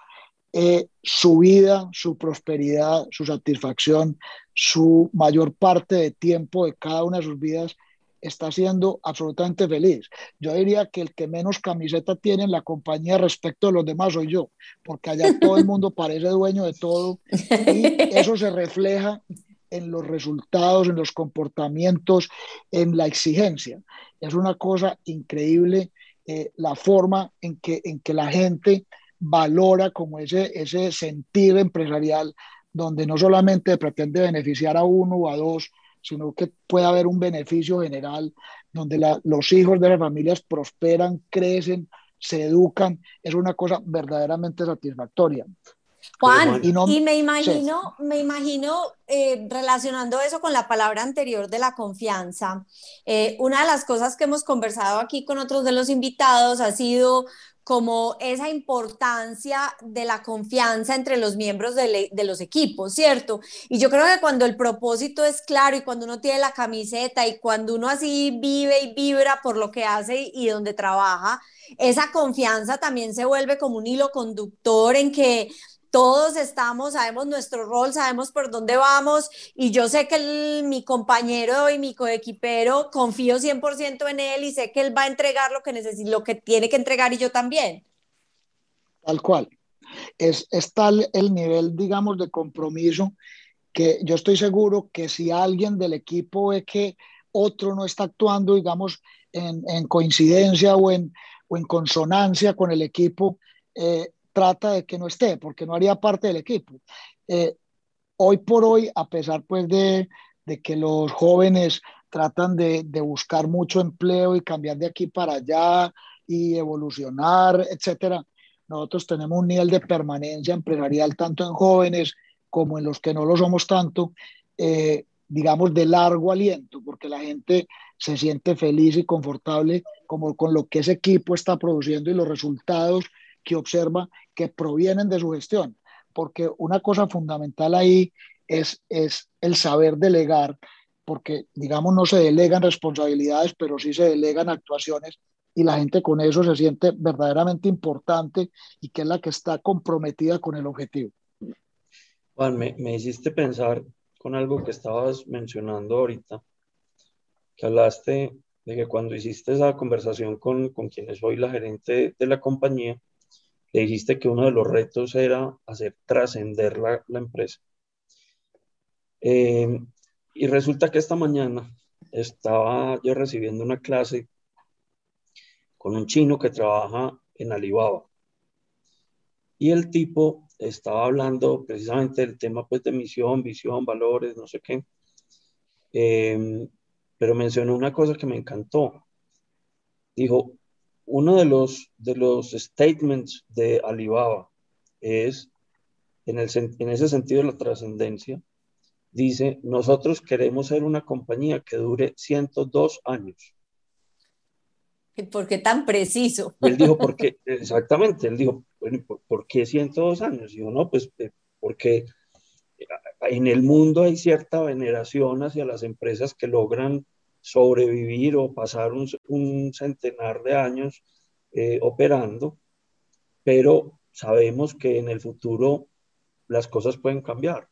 eh, su vida, su prosperidad, su satisfacción, su mayor parte de tiempo de cada una de sus vidas está siendo absolutamente feliz. Yo diría que el que menos camiseta tiene en la compañía respecto de los demás soy yo, porque allá todo el mundo parece dueño de todo y eso se refleja en los resultados, en los comportamientos, en la exigencia. Es una cosa increíble eh, la forma en que, en que la gente valora como ese, ese sentido empresarial donde no solamente pretende beneficiar a uno o a dos, sino que puede haber un beneficio general, donde los hijos de las familias prosperan, crecen, se educan, es una cosa verdaderamente satisfactoria. Juan, y, me imagino, me imagino eh, relacionando eso con la palabra anterior de la confianza. Eh, una de las cosas que hemos conversado aquí con otros de los invitados ha sido como esa importancia de la confianza entre los miembros de, de, los equipos, ¿cierto? Y yo creo que cuando el propósito es claro y cuando uno tiene la camiseta y cuando uno así vive y vibra por lo que hace y donde trabaja, esa confianza también se vuelve como un hilo conductor en que todos estamos, sabemos nuestro rol, sabemos por dónde vamos y yo sé que mi compañero y mi coequipero confío 100% en él y sé que él va a entregar lo que necesita, lo que tiene que entregar y yo también. Tal cual. Es, tal el nivel, digamos, de compromiso que yo estoy seguro que si alguien del equipo ve que otro no está actuando, digamos, en, en coincidencia o en, o en consonancia con el equipo, eh, trata de que no esté, porque no haría parte del equipo. Eh, hoy por hoy, a pesar pues de, de que los jóvenes tratan de, de, buscar mucho empleo y cambiar de aquí para allá y evolucionar, etcétera, nosotros tenemos un nivel de permanencia empresarial tanto en jóvenes como en los que no lo somos tanto, eh, digamos, de largo aliento, porque la gente se siente feliz y confortable como con lo que ese equipo está produciendo y los resultados que observa que provienen de su gestión, porque una cosa fundamental ahí es, es el saber delegar, porque digamos no se delegan responsabilidades, pero sí se delegan actuaciones y la gente con eso se siente verdaderamente importante y que es la que está comprometida con el objetivo. Juan, me, me hiciste pensar con algo que estabas mencionando ahorita, que hablaste de que cuando hiciste esa conversación con, con quienes soy la gerente de la compañía, le dijiste que uno de los retos era hacer trascender la, la, empresa. Eh, y resulta que esta mañana estaba yo recibiendo una clase con un chino que trabaja en Alibaba. Y el tipo estaba hablando precisamente del tema pues, de misión, visión, valores, no sé qué. Eh, pero mencionó una cosa que me encantó. Dijo, uno de los, de los statements de Alibaba es, en, el, en ese sentido de la trascendencia, dice, nosotros queremos ser una compañía que dure 102 años. ¿Por qué tan preciso? él dijo, porque, exactamente, él dijo, bueno, ¿por, qué 102 años? Y yo, no, pues eh, porque en el mundo hay cierta veneración hacia las empresas que logran sobrevivir o pasar un, centenar de años eh, operando, pero sabemos que en el futuro las cosas pueden cambiar.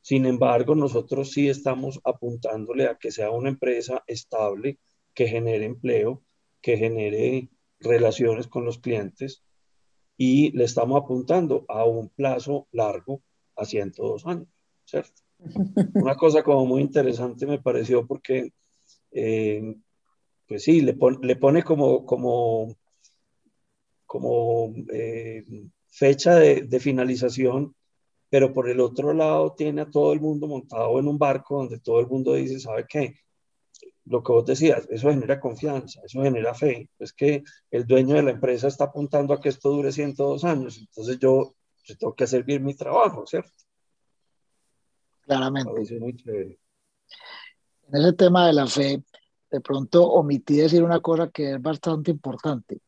Sin embargo, nosotros sí estamos apuntándole a que sea una empresa estable, que genere empleo, que genere relaciones con los clientes y le estamos apuntando a un plazo largo, a 102 años, ¿cierto? Una cosa como muy interesante me pareció porque eh, pues sí, le, le, pone como, como, como eh, fecha de, de, finalización, pero por el otro lado tiene a todo el mundo montado en un barco donde todo el mundo dice, ¿sabe qué? Lo que vos decías, eso genera confianza, eso genera fe. Es que el dueño de la empresa está apuntando a que esto dure 102 años, entonces yo, yo tengo que hacer bien mi trabajo, ¿cierto? Claramente. Muy en ese tema de la fe, de pronto omití decir una cosa que es bastante importante.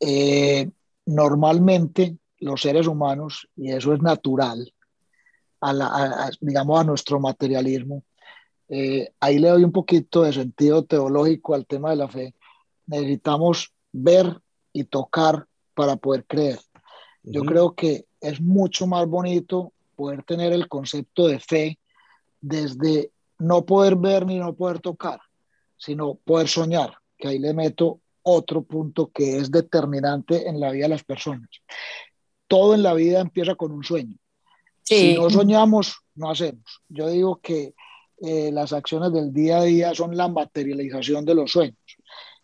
Eh, normalmente los seres humanos, y eso es natural, a digamos a nuestro materialismo, eh, ahí le doy un poquito de sentido teológico al tema de la fe. Necesitamos ver y tocar para poder creer. Yo creo que es mucho más bonito poder tener el concepto de fe desde no poder ver ni no poder tocar, sino poder soñar, que ahí le meto otro punto que es determinante en la vida de las personas. Todo en la vida empieza con un sueño. Si no soñamos, no hacemos. Yo digo que eh, las acciones del día a día son la materialización de los sueños.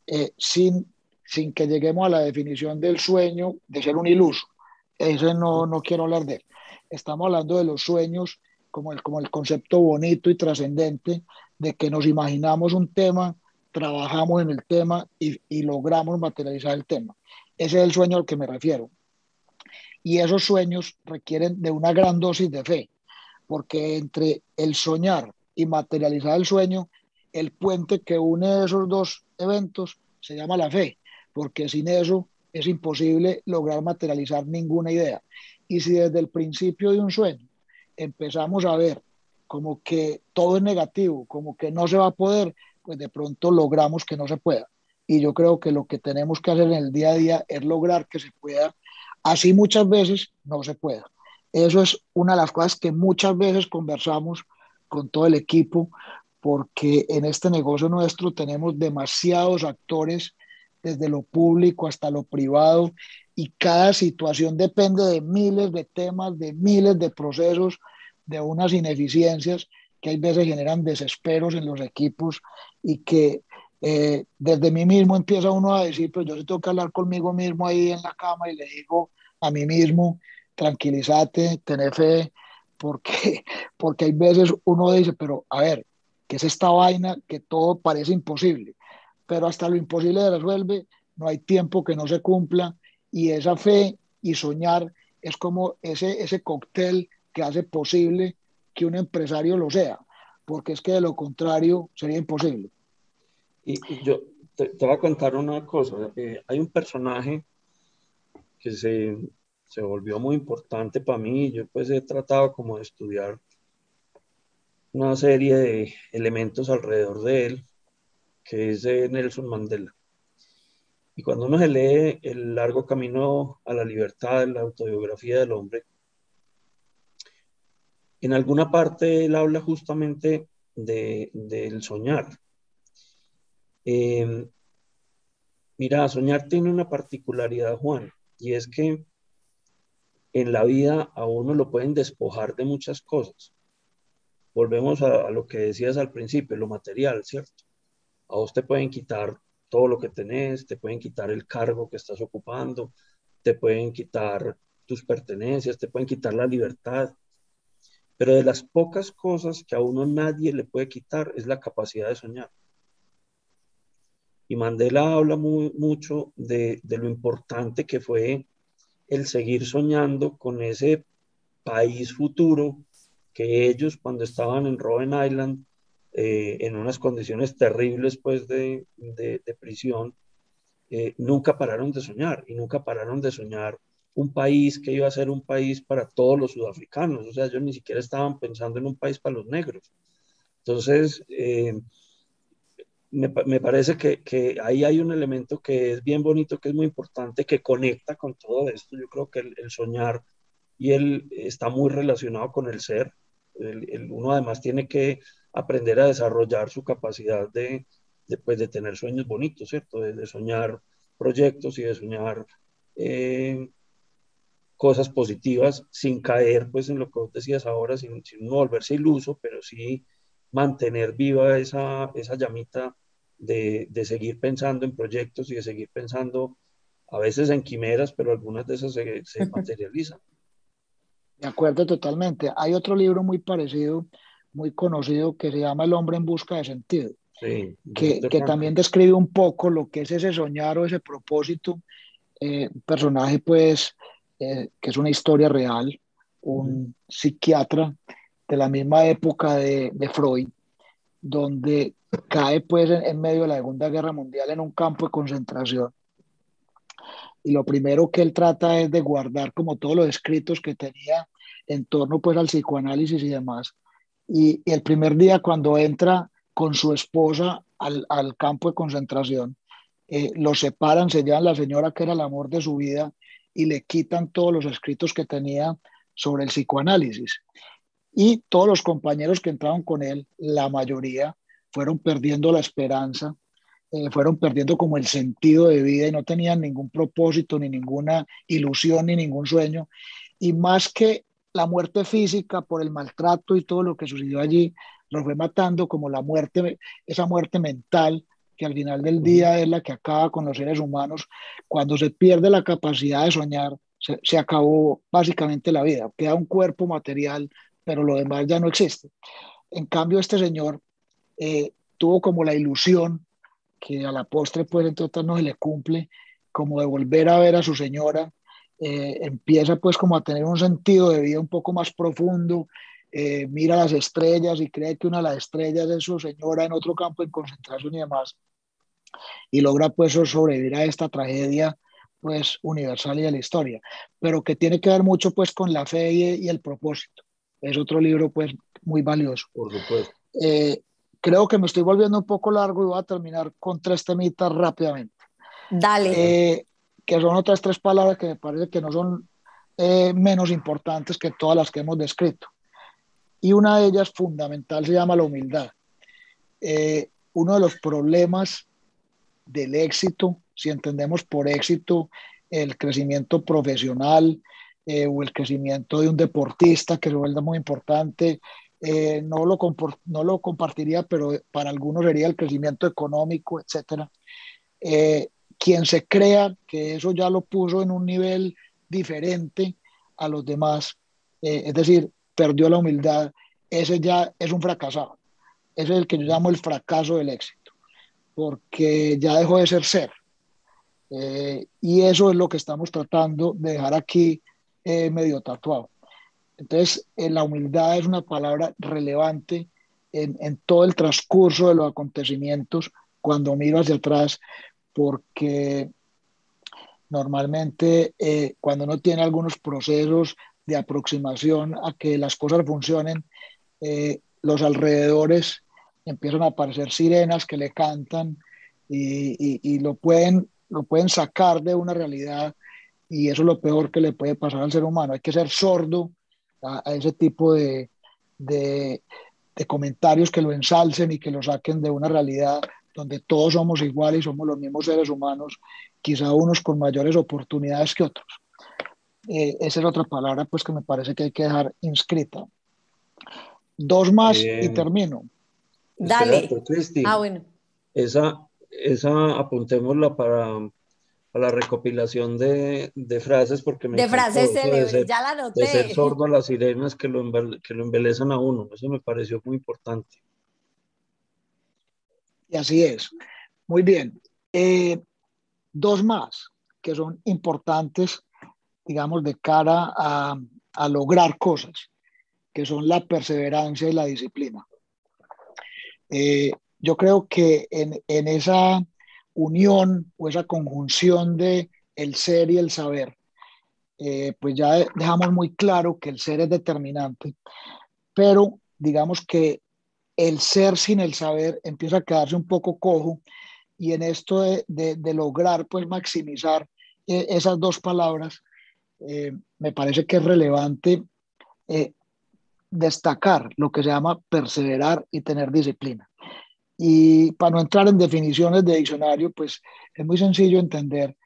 Eh, sin sin que lleguemos a la definición del sueño de ser un iluso. Ese no, no quiero hablar de él. Estamos hablando de los sueños como el, como el concepto bonito y trascendente de que nos imaginamos un tema, trabajamos en el tema y, y logramos materializar el tema. Ese es el sueño al que me refiero. Y esos sueños requieren de una gran dosis de fe, porque entre el soñar y materializar el sueño, el puente que une esos dos eventos se llama la fe, porque sin eso es imposible lograr materializar ninguna idea. Y si desde el principio de un sueño empezamos a ver como que todo es negativo, como que no se va a poder, pues de pronto logramos que no se pueda. Y yo creo que lo que tenemos que hacer en el día a día es lograr que se pueda, así muchas veces no se pueda. Eso es una de las cosas que muchas veces conversamos con todo el equipo, porque en este negocio nuestro tenemos demasiados actores, desde lo público hasta lo privado, y cada situación depende de miles de temas, de miles de procesos, de unas ineficiencias que hay veces generan desesperos en los equipos y que eh, desde mí mismo empieza uno a decir, pues yo tengo que hablar conmigo mismo ahí en la cama y le digo a mí mismo, tranquilízate, ten fe, porque, porque hay veces uno dice, pero a ver, ¿qué es esta vaina que todo parece imposible? Pero hasta lo imposible se resuelve, no hay tiempo que no se cumpla y esa fe y soñar es como ese, ese cóctel que hace posible que un empresario lo sea, porque es que de lo contrario sería imposible. Y, yo te, voy a contar una cosa. Eh, hay un personaje que se, se volvió muy importante para mí. Yo pues he tratado como de estudiar una serie de elementos alrededor de él, que es de Nelson Mandela. Y cuando uno se lee El largo camino a la libertad, la autobiografía del hombre, en alguna parte él habla justamente del soñar. Em, mira, soñar tiene una particularidad, Juan, y es que en la vida a uno lo pueden despojar de muchas cosas. Volvemos a, a lo que decías al principio, lo material, ¿cierto? A vos te pueden quitar todo lo que tenés, te pueden quitar el cargo que estás ocupando, te pueden quitar tus pertenencias, te pueden quitar la libertad, pero de las pocas cosas que a uno nadie le puede quitar es la capacidad de soñar. Y Mandela habla muy, mucho de, lo importante que fue el seguir soñando con ese país futuro que ellos cuando estaban en Robben Island, eh, en unas condiciones terribles pues de, prisión, eh, nunca pararon de soñar y nunca pararon de soñar un país que iba a ser un país para todos los sudafricanos, o sea, ellos ni siquiera estaban pensando en un país para los negros. Entonces, eh, me, me, parece que, que, ahí hay un elemento que es bien bonito, que es muy importante, que conecta con todo esto. Yo creo que el, soñar y el está muy relacionado con el ser. El, uno además tiene que aprender a desarrollar su capacidad de, de, pues, de tener sueños bonitos, ¿cierto? De, de soñar proyectos y de soñar eh, cosas positivas sin caer pues en lo que vos decías ahora, sin, sin volverse iluso, pero sí mantener viva esa, esa llamita de, de, seguir pensando en proyectos y de seguir pensando a veces en quimeras, pero algunas de esas se, se materializan. De acuerdo totalmente. Hay otro libro muy parecido, muy conocido, que se llama El hombre en busca de sentido, sí, que, que también describe un poco lo que es ese soñar o ese propósito. Eh, personaje pues eh, que es una historia real, un psiquiatra de la misma época de, de Freud, donde cae pues en, medio de la Segunda Guerra Mundial en un campo de concentración. Y lo primero que él trata es de guardar como todos los escritos que tenía en torno pues al psicoanálisis y demás. Y, el primer día cuando entra con su esposa al, al campo de concentración, eh, lo separan, se llevan la señora que era el amor de su vida y le quitan todos los escritos que tenía sobre el psicoanálisis. Y todos los compañeros que entraron con él, la mayoría, fueron perdiendo la esperanza, eh, fueron perdiendo como el sentido de vida y no tenían ningún propósito, ni ninguna ilusión, ni ningún sueño. Y más que la muerte física por el maltrato y todo lo que sucedió allí, los fue matando como la muerte, esa muerte mental que al final del día es la que acaba con los seres humanos, cuando se pierde la capacidad de soñar, se, acabó básicamente la vida. Queda un cuerpo material, pero lo demás ya no existe. En cambio, este señor eh, tuvo como la ilusión, que a la postre, pues, entre otras, no se le cumple, como de volver a ver a su señora. Eh, empieza, pues, como a tener un sentido de vida un poco más profundo. Eh, mira las estrellas y cree que una de las estrellas es su señora en otro campo de concentración y demás. Y logra, pues, sobrevivir a esta tragedia pues universal y de la historia, pero que tiene que ver mucho pues con la fe y, el propósito. Es otro libro pues muy valioso. Por supuesto. Eh, creo que me estoy volviendo un poco largo y voy a terminar con tres temitas rápidamente. Dale. Eh, que son otras tres palabras que me parece que no son eh, menos importantes que todas las que hemos descrito. Y una de ellas fundamental se llama la humildad. uno de los problemas del éxito si entendemos por éxito el crecimiento profesional eh, o el crecimiento de un deportista que se vuelve muy importante, eh, no, lo no lo compartiría, pero para algunos sería el crecimiento económico, etc. Eh, quien se crea que eso ya lo puso en un nivel diferente a los demás, es decir, perdió la humildad, ese ya es un fracasado. Ese es el que yo llamo el fracaso del éxito, porque ya dejó de ser ser, eh, y eso es lo que estamos tratando de dejar aquí eh, medio tatuado. Entonces, eh, la humildad es una palabra relevante en, en, todo el transcurso de los acontecimientos cuando miro hacia atrás, porque normalmente cuando uno tiene algunos procesos de aproximación a que las cosas funcionen, los alrededores empiezan a aparecer sirenas que le cantan y, y, lo pueden lo pueden sacar de una realidad y eso es lo peor que le puede pasar al ser humano. Hay que ser sordo a, ese tipo de, de, comentarios que lo ensalcen y que lo saquen de una realidad donde todos somos iguales y somos los mismos seres humanos, quizá unos con mayores oportunidades que otros. Eh, esa es otra palabra pues que me parece que hay que dejar inscrita. Dos más y termino. Dale. ah, bueno. Esa, esa apuntémosla para, la recopilación de, frases porque me de frases célebres, ya la noté. De ser sordo a las sirenas que lo, que lo embelezan a uno, eso me pareció muy importante. Y así es. Muy bien. Eh, dos más que son importantes, digamos, de cara a, a lograr cosas, que son la perseverancia y la disciplina. Eh, yo creo que en, en, esa unión o esa conjunción de el ser y el saber, eh, pues ya dejamos muy claro que el ser es determinante, pero digamos que el ser sin el saber empieza a quedarse un poco cojo y en esto de, de, lograr pues maximizar eh, esas dos palabras, eh, me parece que es relevante destacar lo que se llama perseverar y tener disciplina. Y para no entrar en definiciones de diccionario, pues es muy sencillo entender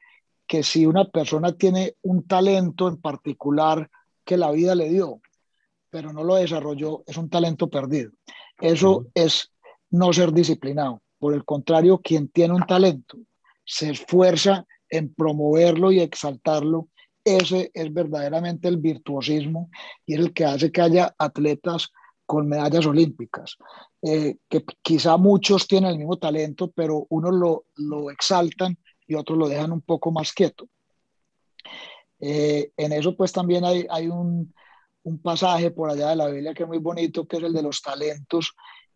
que si una persona tiene un talento en particular que la vida le dio, pero no lo desarrolló, es un talento perdido. Eso es no ser disciplinado. Por el contrario, quien tiene un talento se esfuerza en promoverlo y exaltarlo. Ese es verdaderamente el virtuosismo y es el que hace que haya atletas con medallas olímpicas, eh, que quizá muchos tienen el mismo talento, pero unos lo, lo exaltan y otros lo dejan un poco más quieto. Eh, en eso pues también hay, hay un, un, pasaje por allá de la Biblia que es muy bonito, que es el de los talentos,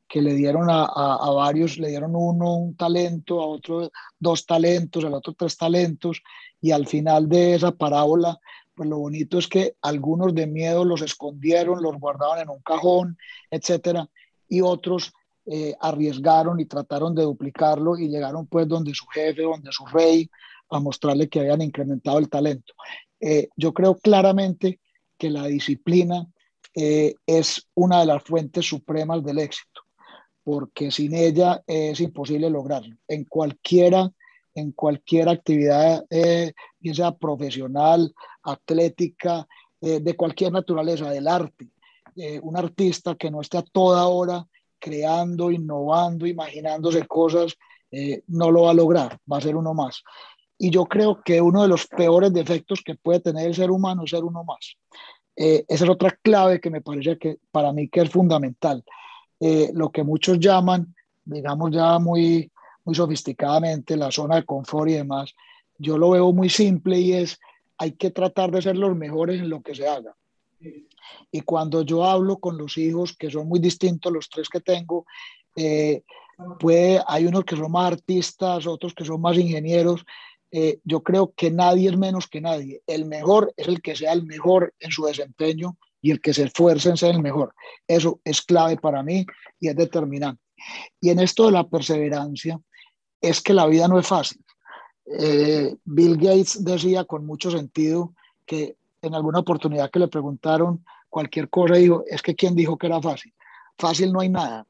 que le dieron a, a, varios, le dieron uno un talento, a otro dos talentos, al otro tres talentos, y al final de esa parábola pues lo bonito es que algunos de miedo los escondieron, los guardaban en un cajón, etcétera, y otros eh, arriesgaron y trataron de duplicarlo y llegaron pues donde su jefe, donde su rey, a mostrarle que habían incrementado el talento. Eh, yo creo claramente que la disciplina eh, es una de las fuentes supremas del éxito, porque sin ella es imposible lograrlo. En cualquiera en cualquier actividad, eh, sea profesional, atlética, eh, de cualquier naturaleza, del arte. Eh, un artista que no esté a toda hora creando, innovando, imaginándose cosas, eh, no lo va a lograr, va a ser uno más. Y yo creo que uno de los peores defectos que puede tener el ser humano es ser uno más. Eh, esa es otra clave que me parece que para mí que es fundamental. Eh, lo que muchos llaman, digamos ya muy, muy sofisticadamente, la zona de confort y demás, yo lo veo muy simple y es, hay que tratar de ser los mejores en lo que se haga. Y cuando yo hablo con los hijos, que son muy distintos los tres que tengo, eh, puede, hay unos que son más artistas, otros que son más ingenieros, eh, yo creo que nadie es menos que nadie. El mejor es el que sea el mejor en su desempeño y el que se esfuerce en ser el mejor. Eso es clave para mí y es determinante. Y en esto de la perseverancia, es que la vida no es fácil. Eh, Bill Gates decía con mucho sentido que en alguna oportunidad que le preguntaron cualquier cosa, dijo, es que ¿quién dijo que era fácil? Fácil no hay nada.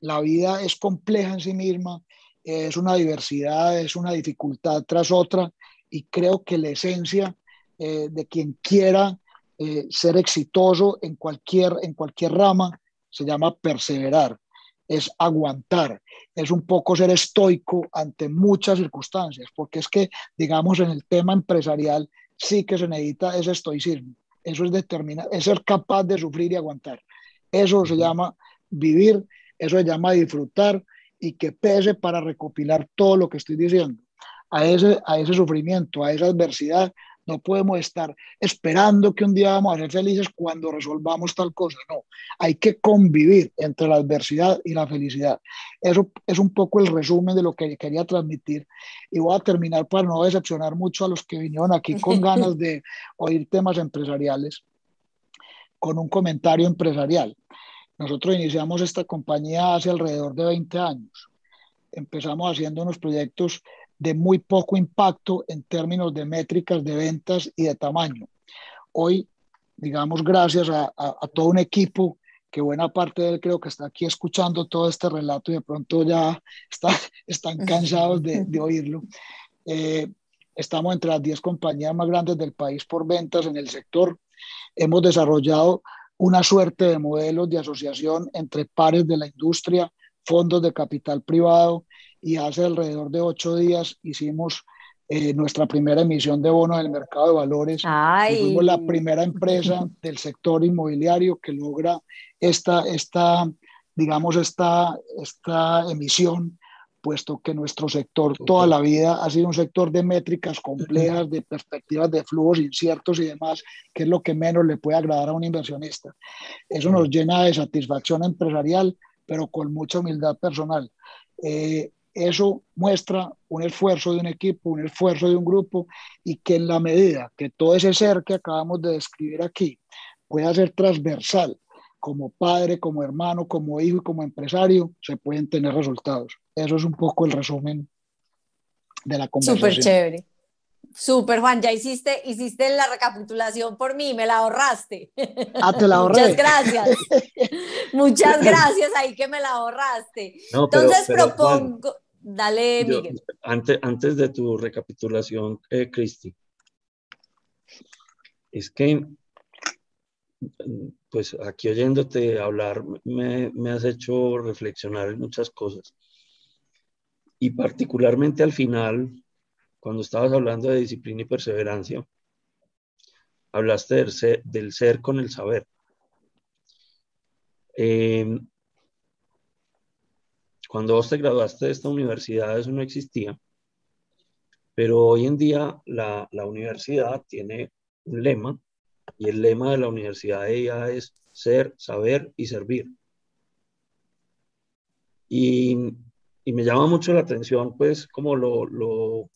La vida es compleja en sí misma es una diversidad, es una dificultad tras otra y creo que la esencia eh, de quien quiera eh, ser exitoso en cualquier, en cualquier rama se llama perseverar, es aguantar, es un poco ser estoico ante muchas circunstancias, porque es que, digamos, en el tema empresarial sí que se necesita ese estoicismo, eso es determinar, es ser capaz de sufrir y aguantar. Eso se llama vivir, eso se llama disfrutar, y que pese para recopilar todo lo que estoy diciendo. A ese, a ese sufrimiento, a esa adversidad, no podemos estar esperando que un día vamos a ser felices cuando resolvamos tal cosa. No, hay que convivir entre la adversidad y la felicidad. Eso es un poco el resumen de lo que quería transmitir. Y voy a terminar para no decepcionar mucho a los que vinieron aquí con ganas de oír temas empresariales, con un comentario empresarial. Nosotros iniciamos esta compañía hace alrededor de 20 años. Empezamos haciendo unos proyectos de muy poco impacto en términos de métricas de ventas y de tamaño. Hoy, digamos, gracias a, todo un equipo que buena parte de él creo que está aquí escuchando todo este relato y de pronto ya está, están cansados de, oírlo. Eh, estamos entre las 10 compañías más grandes del país por ventas en el sector. Hemos desarrollado una suerte de modelos de asociación entre pares de la industria, fondos de capital privado y hace alrededor de ocho días hicimos eh, nuestra primera emisión de bonos del mercado de valores. Fuimos la primera empresa del sector inmobiliario que logra esta, esta digamos, esta, esta emisión puesto que nuestro sector toda la vida ha sido un sector de métricas complejas, de perspectivas de flujos inciertos y demás, que es lo que menos le puede agradar a un inversionista. Eso nos llena de satisfacción empresarial, pero con mucha humildad personal. Eh, eso muestra un esfuerzo de un equipo, un esfuerzo de un grupo y que en la medida que todo ese ser que acabamos de describir aquí pueda ser transversal como padre, como hermano, como hijo y como empresario, se pueden tener resultados. Eso es un poco el resumen de la conversación. Súper chévere. Súper, Juan, ya hiciste, hiciste la recapitulación por mí, me la ahorraste. Ah, te la ahorré. Muchas gracias. Muchas gracias ahí que me la ahorraste. Entonces propongo, dale, Miguel. Antes, antes de tu recapitulación, eh, Cristi, es que pues aquí oyéndote hablar me, me, has hecho reflexionar en muchas cosas. Y particularmente al final, cuando estabas hablando de disciplina y perseverancia, hablaste del ser, con el saber. Em, cuando vos te graduaste de esta universidad, eso no existía. Pero hoy en día la, la universidad tiene un lema y el lema de la Universidad ella es ser, saber y servir. Y, y me llama mucho la atención, pues, como lo, lo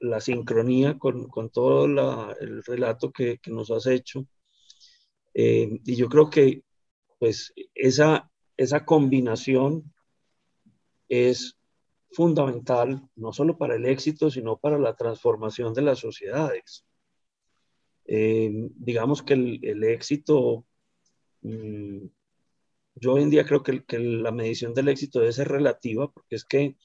la, sincronía con, con todo el relato que, que, nos has hecho. Eh, y yo creo que, pues, esa, esa combinación es fundamental, no solo para el éxito, sino para la transformación de las sociedades. Eh, digamos que el, éxito, mm, yo hoy en día creo que, la medición del éxito debe ser relativa, porque es que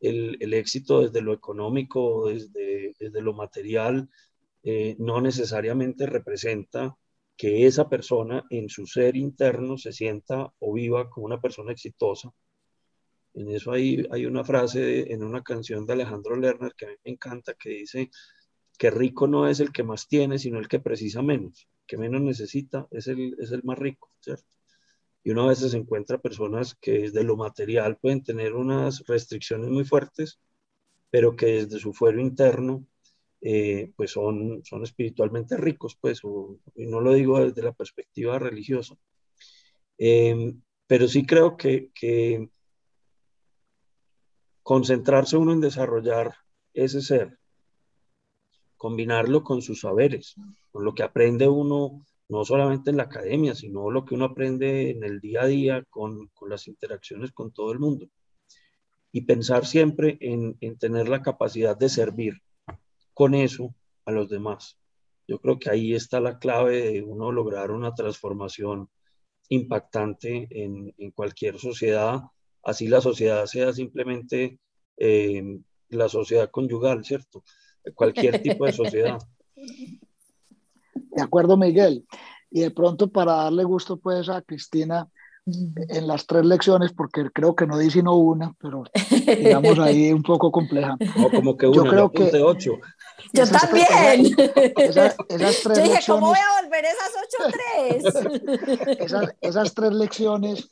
el, éxito desde lo económico, desde, desde lo material, eh, no necesariamente representa que esa persona en su ser interno se sienta o viva como una persona exitosa. En eso hay, hay una frase en una canción de Alejandro Lerner que a mí me encanta, que dice que rico no es el que más tiene, sino el que precisa menos, que menos necesita, es el, es el más rico, ¿cierto? Y uno a veces encuentra personas que desde lo material pueden tener unas restricciones muy fuertes, pero que desde su fuero interno eh, pues son, son espiritualmente ricos, pues, y no lo digo desde la perspectiva religiosa. Em, pero sí creo que, que concentrarse uno en desarrollar ese ser, combinarlo con sus saberes, con lo que aprende uno no solamente en la academia, sino lo que uno aprende en el día a día con, con las interacciones con todo el mundo. Y pensar siempre en, en, tener la capacidad de servir con eso a los demás. Yo creo que ahí está la clave de uno lograr una transformación impactante en, en cualquier sociedad, así la sociedad sea simplemente eh, la sociedad conyugal, ¿cierto? Cualquier tipo de sociedad. De acuerdo, Miguel. Y de pronto para darle gusto pues a Cristina en las tres lecciones, porque creo que no di sino una, pero digamos ahí un poco compleja. No, como que una, yo creo que ocho. Yo esas, también. Esas, esas tres Yo dije, lecciones, ¿cómo voy a volver esas ocho tres? esas, esas tres lecciones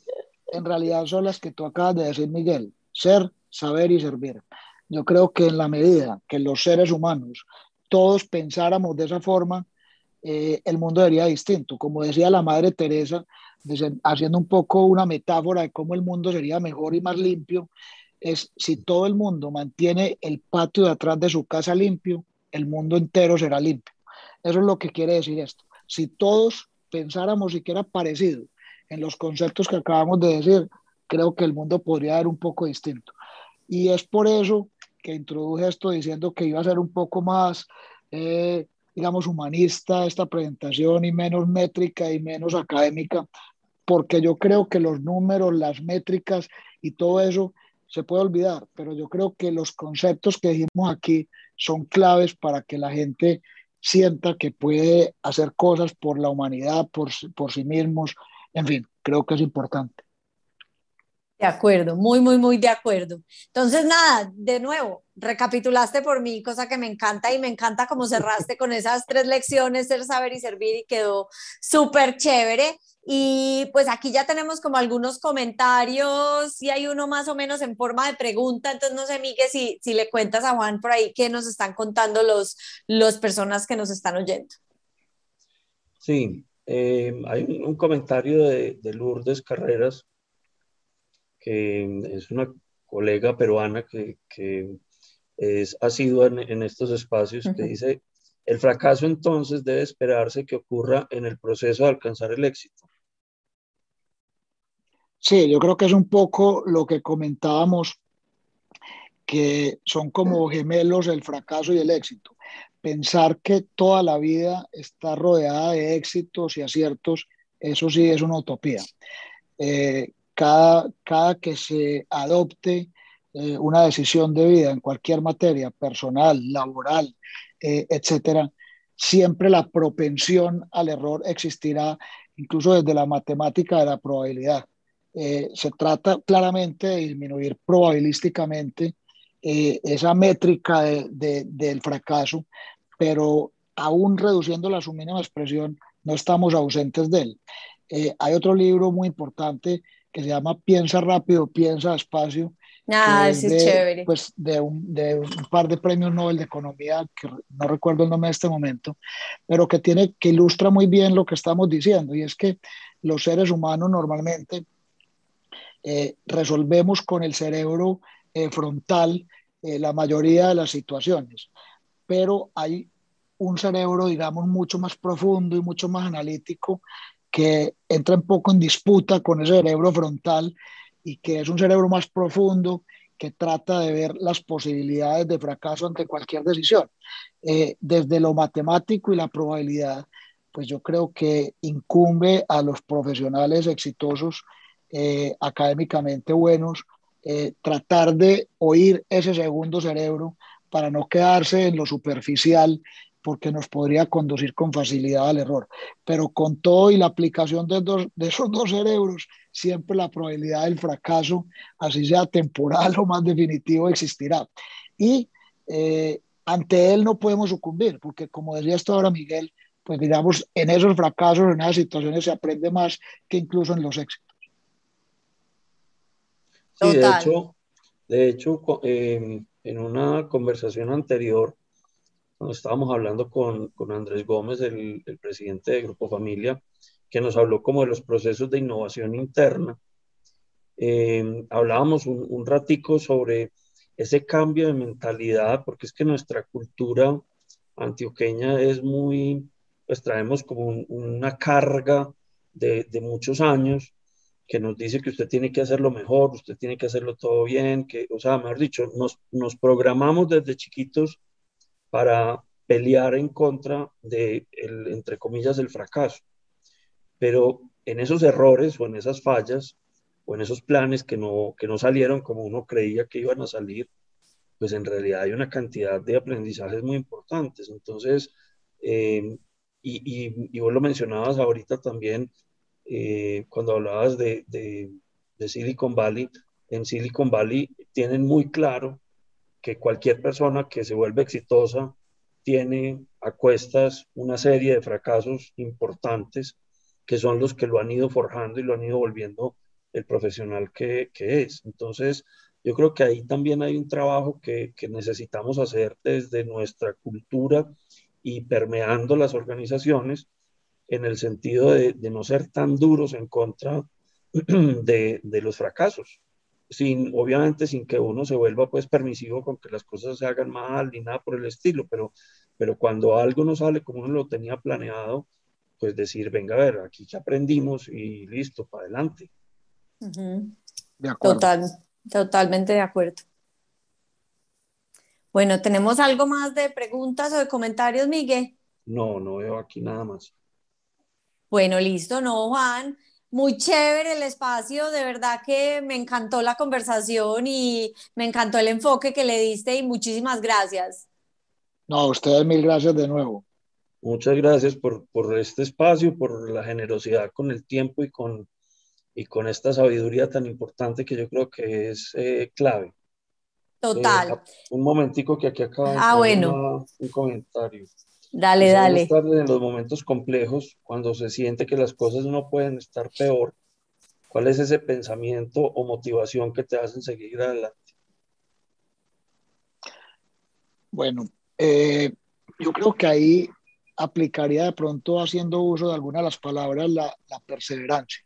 en realidad son las que tú acabas de decir, Miguel. Ser, saber y servir. Yo creo que en la medida que los seres humanos todos pensáramos de esa forma, eh, el mundo sería distinto. Como decía la Madre Teresa, haciendo un poco una metáfora de cómo el mundo sería mejor y más limpio, es si todo el mundo mantiene el patio de atrás de su casa limpio, el mundo entero será limpio. Eso es lo que quiere decir esto. Si todos pensáramos siquiera parecido en los conceptos que acabamos de decir, creo que el mundo podría ser un poco distinto. Y es por eso que introduje esto diciendo que iba a ser un poco más, eh, digamos, humanista esta presentación y menos métrica y menos académica, porque yo creo que los números, las métricas y todo eso se puede olvidar, pero yo creo que los conceptos que dijimos aquí son claves para que la gente sienta que puede hacer cosas por la humanidad, por, por sí mismos, en fin, creo que es importante. De acuerdo, muy, muy, muy de acuerdo. Entonces, nada, de nuevo, recapitulaste por mí, cosa que me encanta y me encanta cómo cerraste con esas tres lecciones, ser, saber y servir y quedó súper chévere. Y pues aquí ya tenemos como algunos comentarios y hay uno más o menos en forma de pregunta, entonces no sé, Miguel, si, si le cuentas a Juan por ahí qué nos están contando los, los personas que nos están oyendo. Sí, eh, hay un, comentario de Lourdes Carreras que es una colega peruana que, que es, ha sido en, en estos espacios, uh -huh. que dice, el fracaso entonces debe esperarse que ocurra en el proceso de alcanzar el éxito. Sí, yo creo que es un poco lo que comentábamos, que son como gemelos el fracaso y el éxito. Pensar que toda la vida está rodeada de éxitos y aciertos, eso sí es una utopía. Eh, cada, cada que se adopte eh, una decisión de vida en cualquier materia, personal, laboral, eh, etcétera, siempre la propensión al error existirá, incluso desde la matemática de la probabilidad. Eh, se trata claramente de disminuir probabilísticamente eh, esa métrica de, de, del fracaso, pero aún reduciéndola a su mínima expresión, no estamos ausentes de él. hay otro libro muy importante que se llama Piensa rápido, piensa despacio. Ah, es, de, chévere. Pues de un, de un, par de premios Nobel de Economía, que no recuerdo el nombre en este momento, pero que, tiene, que ilustra muy bien lo que estamos diciendo, y es que los seres humanos normalmente eh, resolvemos con el cerebro eh, frontal eh, la mayoría de las situaciones, pero hay un cerebro, digamos, mucho más profundo y mucho más analítico que entra un poco en disputa con ese cerebro frontal y que es un cerebro más profundo que trata de ver las posibilidades de fracaso ante cualquier decisión. Eh, desde lo matemático y la probabilidad, pues yo creo que incumbe a los profesionales exitosos, eh, académicamente buenos, eh, tratar de oír ese segundo cerebro para no quedarse en lo superficial porque nos podría conducir con facilidad al error. Pero con todo y la aplicación de, de esos dos cerebros, siempre la probabilidad del fracaso, así sea temporal o más definitivo, existirá. Y eh, ante él no podemos sucumbir, porque como decía esto ahora Miguel, pues digamos, en esos fracasos, en esas situaciones se aprende más que incluso en los éxitos. Sí, de hecho, de hecho em, en una conversación anterior, cuando estábamos hablando con, con Andrés Gómez, el, el, presidente de Grupo Familia, que nos habló como de los procesos de innovación interna, em, hablábamos un, un ratico sobre ese cambio de mentalidad, porque es que nuestra cultura antioqueña es muy, pues traemos como una carga de, de, muchos años que nos dice que usted tiene que hacerlo mejor, usted tiene que hacerlo todo bien, que, o sea, mejor dicho, nos, nos programamos desde chiquitos para pelear en contra de, el, entre comillas, el fracaso. Pero en esos errores o en esas fallas o en esos planes que no, que no salieron como uno creía que iban a salir, pues en realidad hay una cantidad de aprendizajes muy importantes. Entonces, eh, y, y, y, vos lo mencionabas ahorita también, eh, cuando hablabas de, de, de, Silicon Valley, en Silicon Valley tienen muy claro que cualquier persona que se vuelve exitosa tiene a cuestas una serie de fracasos importantes que son los que lo han ido forjando y lo han ido volviendo el profesional que, que es. Entonces, yo creo que ahí también hay un trabajo que, que necesitamos hacer desde nuestra cultura y permeando las organizaciones en el sentido de, de no ser tan duros en contra de, de, los fracasos, sin, obviamente sin que uno se vuelva pues permisivo con que las cosas se hagan mal ni nada por el estilo, pero, pero cuando algo no sale como uno lo tenía planeado, pues decir, venga a ver, aquí ya aprendimos y listo, para adelante. Uh -huh. De acuerdo. Total, totalmente de acuerdo. Bueno, ¿tenemos algo más de preguntas o de comentarios, Miguel? No, no veo aquí nada más. Bueno, listo, no, Juan. Muy chévere el espacio, de verdad que me encantó la conversación y me encantó el enfoque que le diste y muchísimas gracias. No, a ustedes mil gracias de nuevo. Muchas gracias por, por este espacio, por la generosidad con el tiempo y con, y con esta sabiduría tan importante que yo creo que es eh, clave. Total. Eh, un momentico que aquí acaba ah, bueno. un comentario. Dale, dale. Estar en los momentos complejos, cuando se siente que las cosas no pueden estar peor, ¿cuál es ese pensamiento o motivación que te hacen seguir adelante? Bueno, eh, yo creo que ahí aplicaría de pronto haciendo uso de algunas de las palabras la, la perseverancia.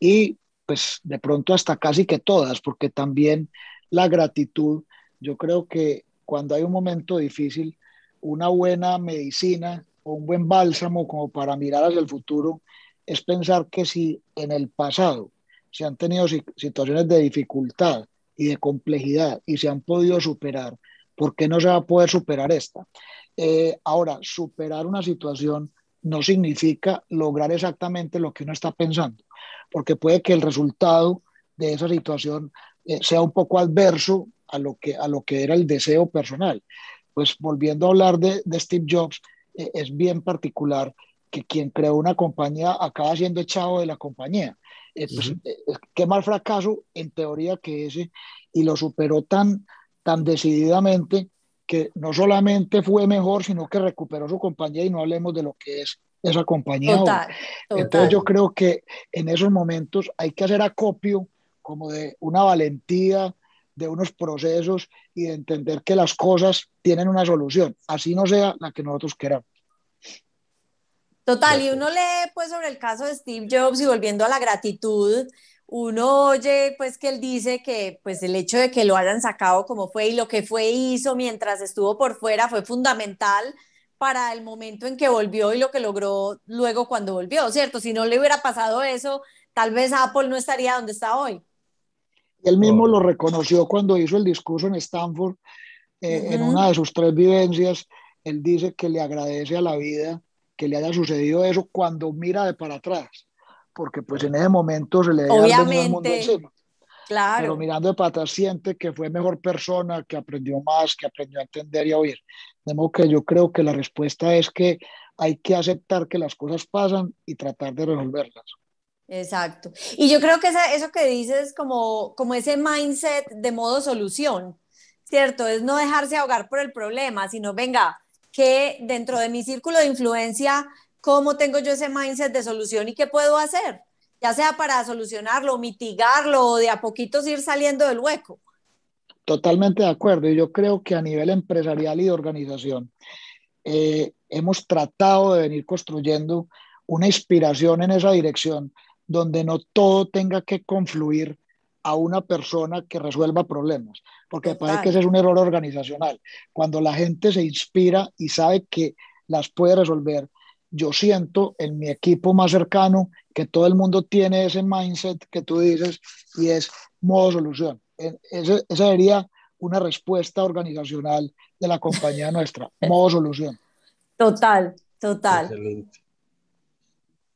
Y pues de pronto hasta casi que todas, porque también la gratitud, yo creo que cuando hay un momento difícil, una buena medicina o un buen bálsamo como para mirar hacia el futuro es pensar que si en el pasado se han tenido situaciones de dificultad y de complejidad y se han podido superar, ¿por qué no se va a poder superar esta? Eh, ahora, superar una situación no significa lograr exactamente lo que uno está pensando, porque puede que el resultado de esa situación eh, sea un poco adverso a lo, que, a lo que era el deseo personal. Pues volviendo a hablar de, de Steve Jobs, eh, es bien particular que quien creó una compañía acaba siendo echado de la compañía. Eh, pues, uh -huh. qué mal fracaso en teoría que ese, y lo superó tan, tan decididamente que no solamente fue mejor, sino que recuperó su compañía y no hablemos de lo que es esa compañía. Total, total. Entonces yo creo que en esos momentos hay que hacer acopio como de una valentía, de unos procesos y de entender que las cosas tienen una solución, así no sea la que nosotros queramos. Total, y uno lee pues sobre el caso de Steve Jobs y volviendo a la gratitud, uno oye pues que él dice que pues el hecho de que lo hayan sacado como fue y lo que fue hizo mientras estuvo por fuera fue fundamental para el momento en que volvió y lo que logró luego cuando volvió, ¿cierto? Si no le hubiera pasado eso, tal vez Apple no estaría donde está hoy. Y él mismo oh. lo reconoció cuando hizo el discurso en Stanford, eh, uh -huh. en una de sus tres vivencias, él dice que le agradece a la vida que le haya sucedido eso cuando mira de para atrás porque pues en ese momento se le obviamente Claro. Pero mirando de patas siente que fue mejor persona, que aprendió más, que aprendió a entender y a oír. De modo que yo creo que la respuesta es que hay que aceptar que las cosas pasan y tratar de resolverlas. Exacto. Y yo creo que eso que dices como, como ese mindset de modo solución, ¿cierto? Es no dejarse ahogar por el problema, sino venga, que dentro de mi círculo de influencia, ¿cómo tengo yo ese mindset de solución y qué puedo hacer? Ya sea para solucionarlo, mitigarlo o de a poquitos ir saliendo del hueco. Totalmente de acuerdo. Y yo creo que a nivel empresarial y de organización eh, hemos tratado de venir construyendo una inspiración en esa dirección donde no todo tenga que confluir a una persona que resuelva problemas, porque parece que ese es un error organizacional. Cuando la gente se inspira y sabe que las puede resolver, yo siento en mi equipo más cercano que todo el mundo tiene ese mindset que tú dices y es modo solución. E, esa sería una respuesta organizacional de la compañía nuestra, modo solución. Total, total. Excelente.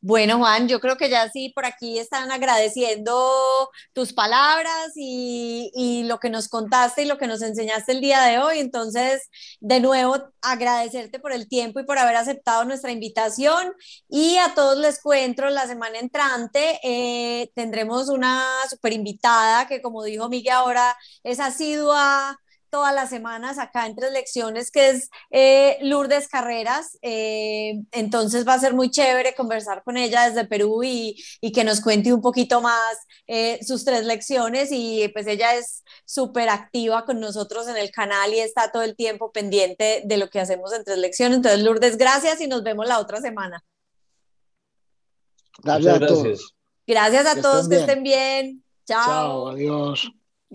Bueno, Juan, yo creo que ya sí, por aquí están agradeciendo tus palabras y, lo que nos contaste y lo que nos enseñaste el día de hoy. Entonces, de nuevo, agradecerte por el tiempo y por haber aceptado nuestra invitación. Y a todos les cuento, la semana entrante eh, tendremos una super invitada que, como dijo Miguel ahora, es asidua todas las semanas acá en tres lecciones, que es eh, Lourdes Carreras. Eh, entonces va a ser muy chévere conversar con ella desde Perú y, y que nos cuente un poquito más eh, sus tres lecciones. Y pues ella es súper activa con nosotros en el canal y está todo el tiempo pendiente de lo que hacemos en tres lecciones. Entonces, Lourdes, gracias y nos vemos la otra semana. Gracias a todos. Gracias a todos, que estén bien. Chao. Chao, adiós.